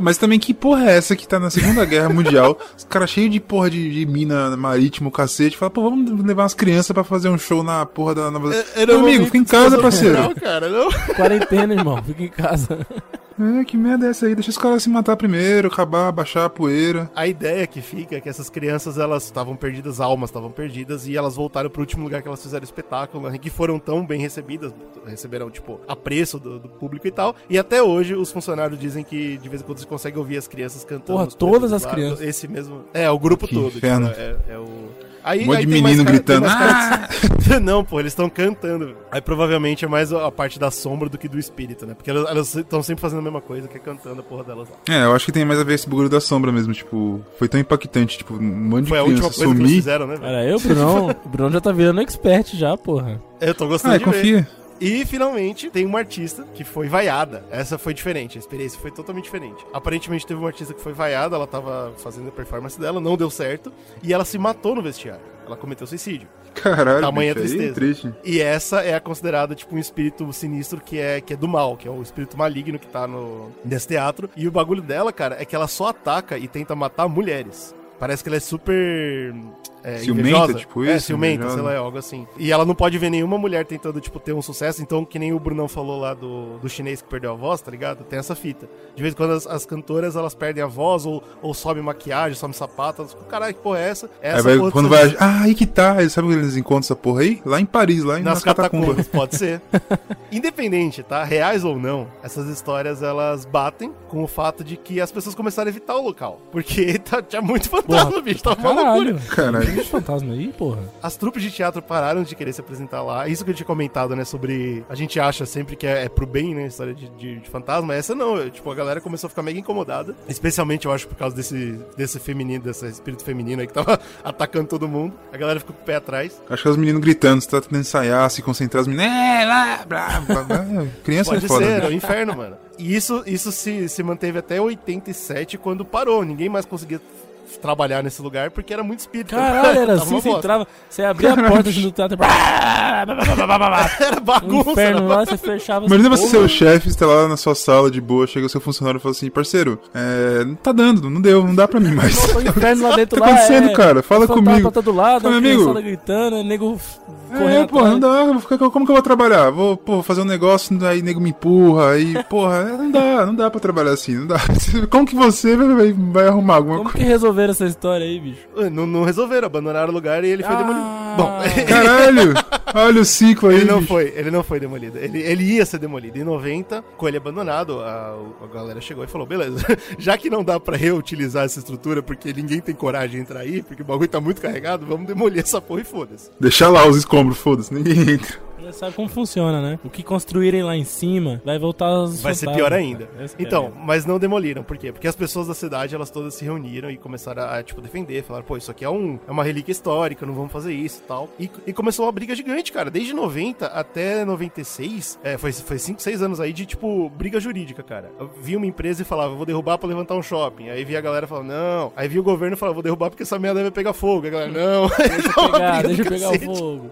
Mas também que porra é essa que tá na Segunda Guerra Mundial? Os caras cheios de porra de, de mina marítimo, cacete. Fala, pô, vamos levar umas crianças pra fazer um show na porra da Nova Era Meu um amigo, momento fica em casa, parceiro. natural, cara, não. Quarentena, irmão. Fica em casa. É, que merda é essa aí? Deixa os caras se matar primeiro, acabar, baixar a poeira. A ideia que fica é que essas crianças, elas estavam perdidas, almas estavam perdidas, e elas voltaram pro último lugar que elas fizeram espetáculo, né, que foram tão bem recebidas, receberam, tipo, apreço do, do público e tal. E até hoje, os funcionários dizem que de vez em quando você consegue ouvir as crianças cantando. Porra, todas as crianças. Esse mesmo. É, o grupo Que todo. inferno. tipo, é, é o. Aí, Um monte aí de tem mais menino cara- tem gritando. mais Ah! cara- Não, pô, eles estão cantando. Aí provavelmente é mais a parte da sombra do que do espírito, né? Porque elas estão sempre fazendo a mesma coisa, que é cantando a porra delas lá. É, eu acho que tem mais a ver esse bagulho da sombra mesmo. Tipo, foi tão impactante. Tipo, um monte de Foi a última criança coisa que eles sumir. fizeram, né? velho? Era eu, Brunão. O Brunão já tá virando expert já, porra. Eu tô gostando Ah, de ver. E finalmente tem uma artista que foi vaiada. Essa foi diferente, a experiência foi totalmente diferente. Aparentemente teve uma artista que foi vaiada, ela tava fazendo a performance dela, não deu certo, e ela se matou no vestiário. Ela cometeu suicídio. Caralho, Tamanha bicho, aí é tristeza. triste. E essa é a considerada tipo um espírito sinistro que é que é do mal, que é o espírito maligno que tá no nesse teatro. E o bagulho dela, cara, é que ela só ataca e tenta matar mulheres. Parece que ela é super é, Ciumenta, invejosa. tipo É, isso, ciumenta, invejosa. sei lá, é algo assim. E ela não pode ver nenhuma mulher tentando, tipo, ter um sucesso. Então, que nem o Brunão falou lá do, do chinês que perdeu a voz, tá ligado? Tem essa fita. De vez em quando as, as cantoras, elas perdem a voz ou, ou sobem maquiagem, sobem sapato. Elas caralho, que porra é essa? Aí essa vai, quando vai. Ah, aí que tá. Sabe onde eles encontram essa porra aí? Lá em Paris, lá em, nas nas catacumbas. catacumbas, pode ser. Independente, tá? Reais ou não, essas histórias elas batem com o fato de que as pessoas começaram a evitar o local. Porque tá, tinha muito fantasma, Porra, bicho. Tava uma loucura. Caralho. Caralho. Tem bicho fantasma aí, porra. As trupes de teatro pararam de querer se apresentar lá. Isso que eu tinha comentado, né? Sobre. A gente acha sempre que é, é pro bem, né? História de, de, de fantasma. Essa não. eu- tipo, a galera começou a ficar mega incomodada. Especialmente, eu acho, por causa desse, desse feminino, desse espírito feminino aí que tava atacando todo mundo. A galera ficou com o pé atrás. Acho que é os meninos gritando, você tá tentando ensaiar, se concentrar, os meninos. É, lá, blá, blá, blá. Criança Pode é foda. ser, né? é o inferno, mano. E isso, isso se, se manteve até 87, quando parou. Ninguém mais conseguia trabalhar nesse lugar porque era muito espírito. Caralho, era assim, você entrava, você abria a porta do teatro. Era bagunça. inferno era lá, você fechava. Imagina você ser o chefe, você tá lá na sua sala de boa, chega o seu funcionário e fala assim, parceiro, é, não tá dando, não deu, não dá pra mim mais. O inferno lá dentro tá lá. acontecendo, é, cara? Fala comigo. pra todo lado, a amigo. gritando, nego É, correndo porra, não dá, eu vou ficar- como que eu vou trabalhar? Vou, pô, fazer um negócio, aí nego me empurra, aí, porra, é, não dá, não dá pra trabalhar assim, não dá. Como que você vai, vai- arrumar alguma Como coisa? que resolveram essa história aí, bicho? Não, não resolveram, abandonaram o lugar e ele foi Ah. demolido. Bom, Caralho, olha o ciclo aí, ele não bicho. foi, ele não foi demolido. Ele, ele ia ser demolido. Em 90, com ele abandonado, a, a galera chegou e falou: beleza, já que não dá pra reutilizar essa estrutura porque ninguém tem coragem de entrar aí, porque o bagulho tá muito carregado, vamos demolir essa porra e foda-se. Deixa lá os escombros, foda-se, ninguém entra. Já sabe como funciona, né? O que construírem lá em cima vai voltar aos Vai ser pior ainda. Que é Então, mas não demoliram. Por quê? Porque as pessoas da cidade, elas todas se reuniram e começaram a, tipo, defender. Falaram, pô, isso aqui é, um, é uma relíquia histórica, não vamos fazer isso e tal. E, começou uma briga gigante, cara. Desde 90 até 96, é, foi 5, 6 anos aí de, tipo, briga jurídica, cara. Eu vi uma empresa e falava, vou derrubar pra levantar um shopping. Aí via a galera falando, não. Aí via o governo e falava, vou derrubar porque essa merda vai pegar fogo. Aí a galera, não. Deixa eu pegar, deixa eu pegar o fogo.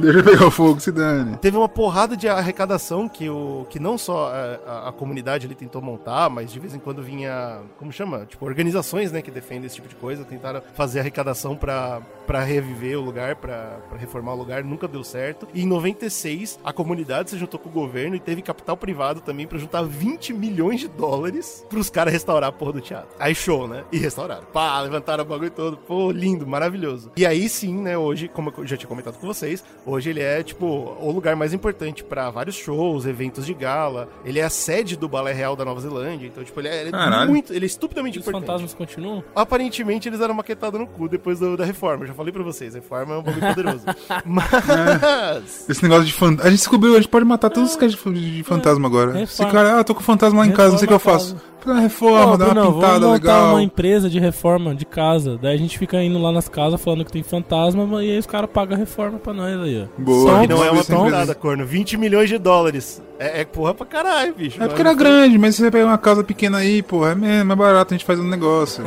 Deixa eu pegar o fogo, se dane. Teve uma porrada de arrecadação que, o, que não só a, a- a comunidade ali tentou montar, mas de vez em quando vinha, como chama? Tipo, organizações, né, que defendem esse tipo de coisa, tentaram fazer arrecadação pra, pra reviver o lugar, pra reformar o lugar, nunca deu certo. E em 96, a comunidade se juntou com o governo e teve capital privado também pra juntar 20 milhões de dólares pros caras restaurar a porra do teatro. Aí show, né? E restauraram. Pá, levantaram o bagulho todo. Pô, lindo, maravilhoso. E aí sim, né, hoje, como eu já tinha comentado com vocês, hoje ele é, tipo, o lugar mais importante pra vários shows, eventos de gala. Ele é a sede do Balé Real da Nova Zelândia. Então, tipo, ele é, ele é muito. Ele é estupidamente os importante. fantasmas continuam? Aparentemente eles eram maquetados no cu depois do- da reforma. Eu já falei pra vocês, a reforma é um bagulho poderoso. Mas. Esse negócio de fantasma. A gente descobriu, a gente pode matar todos os caras de, de fantasma agora. Reforma. Se cara, ah, tô com fantasma lá em casa, não sei o que eu faço. Faz uma reforma, dá uma Brunão, pintada vamos montar legal. uma empresa de reforma de casa. Daí a gente fica indo lá nas casas falando que tem fantasma e aí os caras pagam a reforma pra nós aí, ó. Boa. E não é uma temporada, corno. 20 milhões de dólares. É, é porra pra caralho, bicho. É porque era grande, mas se você pegar uma casa pequena aí, porra, é mesmo, é barato, a gente faz um negócio.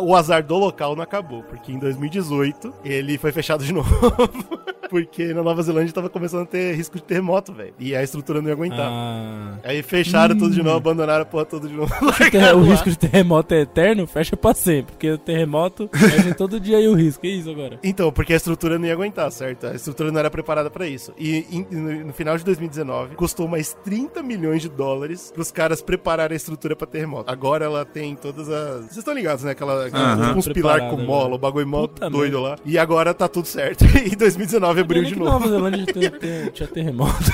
O azar do local não acabou, porque em 2018 ele foi fechado de novo. porque na Nova Zelândia tava começando a ter risco de terremoto, velho. E a estrutura não ia aguentar. Ah. Aí fecharam tudo de novo, abandonaram a porra toda de novo. O risco de terremoto é eterno, fecha pra sempre. Porque o terremoto fecha todo dia aí o risco. Que isso agora? Então, porque a estrutura não ia aguentar, certo? A estrutura não era preparada pra isso. E em- no, no final de 2019, custou mais 30 milhões de dólares pros caras prepararem a estrutura pra terremoto. Agora ela tem todas as. Vocês estão ligados, né? Aquela, aquela Aham. uns pilar com Preparada mola, o bagulho mó Puta doido lá. E agora tá tudo certo. E 2019 abriu de novo. Nova Zelândia tinha terremoto.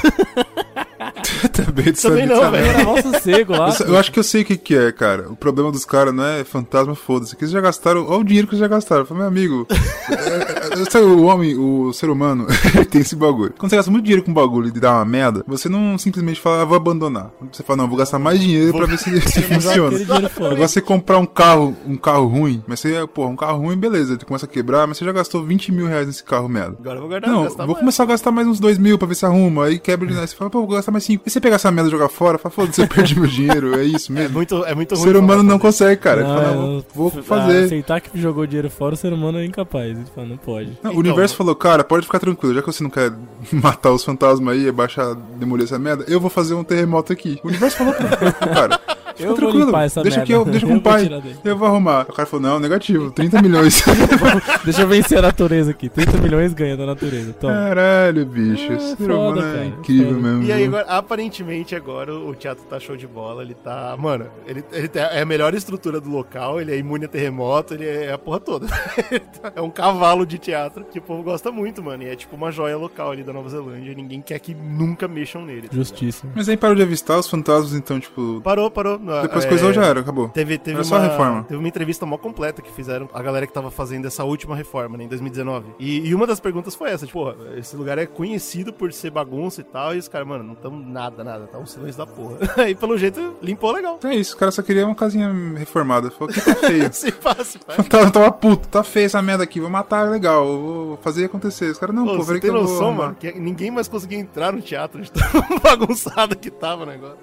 Também, de Também saber não, velho. Era mó sossego lá. Eu, acho que eu sei o que, que é, cara. O problema dos caras não é fantasma, foda-se. Que eles já gastaram. Olha o dinheiro que eles já gastaram. Eu falei, meu amigo. é, é, sabe, o homem, o ser humano, ele tem esse bagulho. Quando você gasta muito dinheiro com um bagulho e dá uma merda, você não simplesmente fala, ah, vou abandonar. Você fala, não, vou gastar mais dinheiro pra ver se, se funciona. Agora você comprar um carro, um carro ruim, mas você, pô, um carro ruim, beleza, ele começa a quebrar, mas você já gastou 20 mil reais nesse carro merda. Agora eu vou guardar Não, vou mais. começar a gastar mais uns 2 mil pra ver se arruma. Aí quebra de você fala, pô, vou gastar mais 5. E você pegar essa merda jogar fora, fala, foda-se, eu perdi meu dinheiro, é isso É mesmo. muito, é muito o ruim. ser humano não consegue, cara. Não, fala, é, não, vou ah, fazer. Aceitar que jogou dinheiro fora, o ser humano é incapaz. Ele fala, não pode. Não, o Então, universo falou, cara, pode ficar tranquilo, já que você não quer matar os fantasmas aí, baixar, demolir essa merda, eu vou fazer um terremoto aqui. O universo falou, cara, fica Eu vou tranquilo, deixa merda. que eu, deixa com Eu o vou pai, dele. eu vou arrumar. O cara falou, não, negativo, 30 milhões. Deixa eu vencer a natureza aqui. 30 milhões ganha da natureza. Toma. Caralho, bicho, É, ser humano é incrível foda. mesmo. E aí, agora, aparentemente, agora o teatro tá show de bola. Ele tá. Mano, ele, ele tem- é a melhor estrutura do local, ele é imune a terremoto, ele é a porra toda. é um cavalo de teatro que o povo gosta muito, mano. E é tipo uma joia local ali da Nova Zelândia. E ninguém quer que nunca mexam nele. tá? Justíssimo. Mas aí parou de avistar os fantasmas, então, tipo, Parou, parou. Depois É, coisou já era, acabou. Teve, teve, Era só uma, a reforma. teve uma entrevista mó completa que fizeram a galera que tava fazendo essa última reforma, né, em 2019. E, e uma das perguntas foi essa, tipo, esse lugar é conhecido por ser bagunça e tal, e os caras, mano, não tamo nada, nada, tá um silêncio da porra. Aí, pelo jeito, limpou legal. Então é isso, o cara só queria uma casinha reformada. Falou que tá feio. Se fácil, O fantasma tava puto, tá feio essa merda aqui, vou matar, legal, vou fazer acontecer. Os caras, não, Pô, pô, peraí que tem eu vou mano, que ninguém mais conseguia entrar no teatro de tão bagunçado que tava o negócio.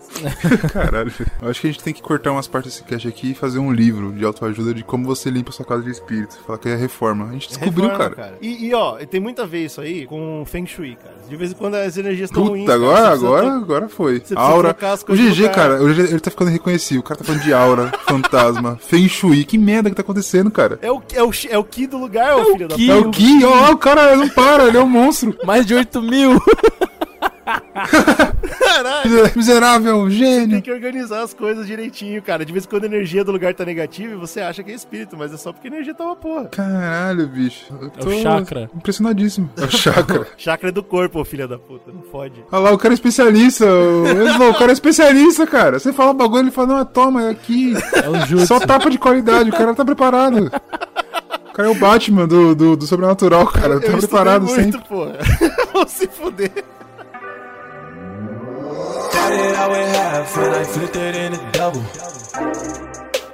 Caralho, eu acho que a gente tem que cortar umas partes desse cast aqui e fazer um livro de autoajuda de como você limpa sua casa de espírito. Falar que é reforma. A gente descobriu, Reforma, cara. E, e, ó, tem muito a ver isso aí com Feng Shui, cara. De vez em quando as energias estão ruins. Puta, cara. agora, agora, to- agora foi. você Aura. O GG, cara, o GG, ele tá ficando reconhecido. O cara tá falando de aura, fantasma, feng shui. Que merda que tá acontecendo, cara? É o, é o, é o Ki do lugar, ô filho da Ki. É o Ki, ó, o cara não para, ele é um monstro. Mais de 8 mil! Caralho. Miserável, Tem gênio. que organizar as coisas direitinho, cara. De vez em quando a energia do lugar tá negativa e você acha que é espírito, mas é só porque a energia tá uma porra. Caralho, bicho. Eu tô É o chakra. Impressionadíssimo. É o chakra. Chakra é do corpo, filha da puta. Não fode. Olha lá, o cara é especialista. O, Esmo, o cara é especialista, cara. Você fala um bagulho, ele fala, não, toma, é aqui. É o jutsu. Só tapa de qualidade, o cara tá preparado. O cara é o Batman do, do, do sobrenatural, cara. Tá Eu preparado estudei muito, sempre. porra. Vou se fuder. Started out with half and I flipped it in a double.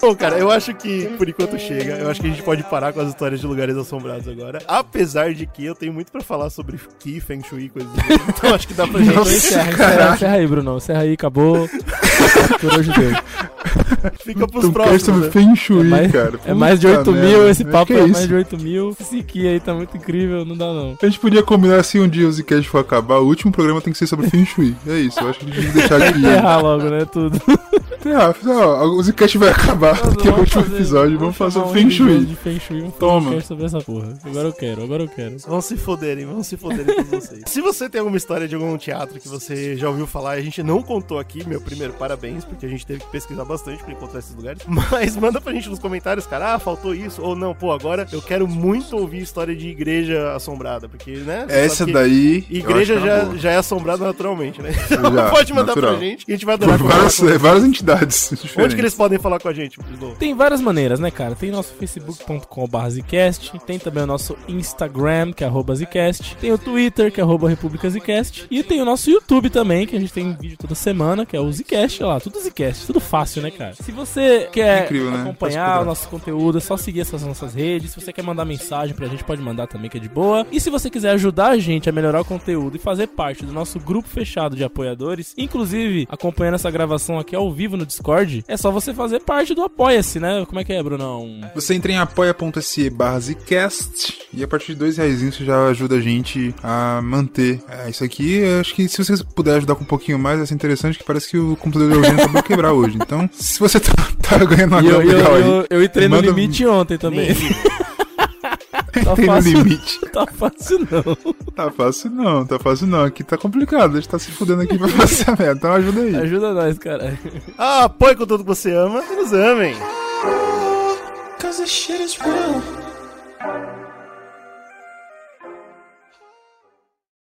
Bom, cara, eu acho que por enquanto chega. Eu acho que a gente pode parar com as histórias de lugares assombrados agora. Apesar de que eu tenho muito pra falar sobre Ki, Feng Shui e coisas tipo. Então acho que dá pra gente. Encerra, encerra, encerra aí, Bruno. Encerra aí, acabou. Por hoje deu. Fica pros Então, próximos. né? Feng Shui, É mais, cara. é mais de Puta 8 merda. mil, esse papo é, é mais isso. de 8 mil. Esse aqui aí tá muito incrível, não dá não. A gente podia combinar assim um dia o Zcast for acabar. O último programa tem que ser sobre Feng Shui. É isso, eu acho que a gente tem que deixar aqui. Enterrar logo, né, tudo. Ah, ó, o Zcast vai acabar, que é o último fazer- episódio. Vamos fazer o um Feng Shui. de Feng Shui, vamos fazer Toma. um sobre essa porra. Agora eu quero, agora eu quero. Vão se foderem, vão se foderem todos vocês. Se você tem alguma história de algum teatro que você já ouviu falar e a gente não contou aqui, meu primeiro parabéns, porque a gente teve que pesquisar bastante pra encontrar esses lugares. Mas manda pra gente nos comentários, cara, ah, faltou isso, ou não, pô, agora eu quero muito ouvir história de igreja assombrada, porque, né? Essa daí. Igreja uma já, já é assombrada naturalmente, né? Então Já, pode mandar natural. pra gente, que a gente vai adorar várias, com várias entidades cidades diferentes. Onde que eles podem falar com a gente, Slow? Tem várias maneiras, né, cara? Tem nosso facebook.com.br Zcast, tem também o nosso Instagram, que é arroba Zcast, tem o Twitter, que é arroba República Zcast, e tem o nosso YouTube também, que a gente tem vídeo toda semana, que é o Zcast, olha lá, tudo Zcast, tudo fácil, né, cara? Se você quer Incrível, né? acompanhar Fácil o nosso conteúdo, é só seguir essas nossas redes. Se você quer mandar mensagem pra gente, pode mandar também, que é de boa. E se você quiser ajudar a gente a melhorar o conteúdo e fazer parte do nosso grupo fechado de apoiadores, inclusive acompanhando essa gravação aqui ao vivo no Discord, é só você fazer parte do Apoia-se, né? Como é que é, Brunão? Você entra em apoia.se barra Zcast e a partir de dois reais você já ajuda a gente a manter é, isso aqui. Eu acho que se você puder ajudar com um pouquinho mais, vai ser interessante, que parece que o computador do Eugênio acabou de quebrar hoje. Então, se você tá, tá ganhando uma eu, grana eu, legal aí, eu, eu entrei no manda- limite ontem também. tá tem no fácil. limite. Tá fácil não. Tá fácil não, tá fácil não. Aqui tá complicado, a gente tá se fudendo aqui pra fazer a meta. Então ajuda aí. Ajuda nós, cara. Ah, apoie com tudo que você ama e nos amem. Cause this shit is real.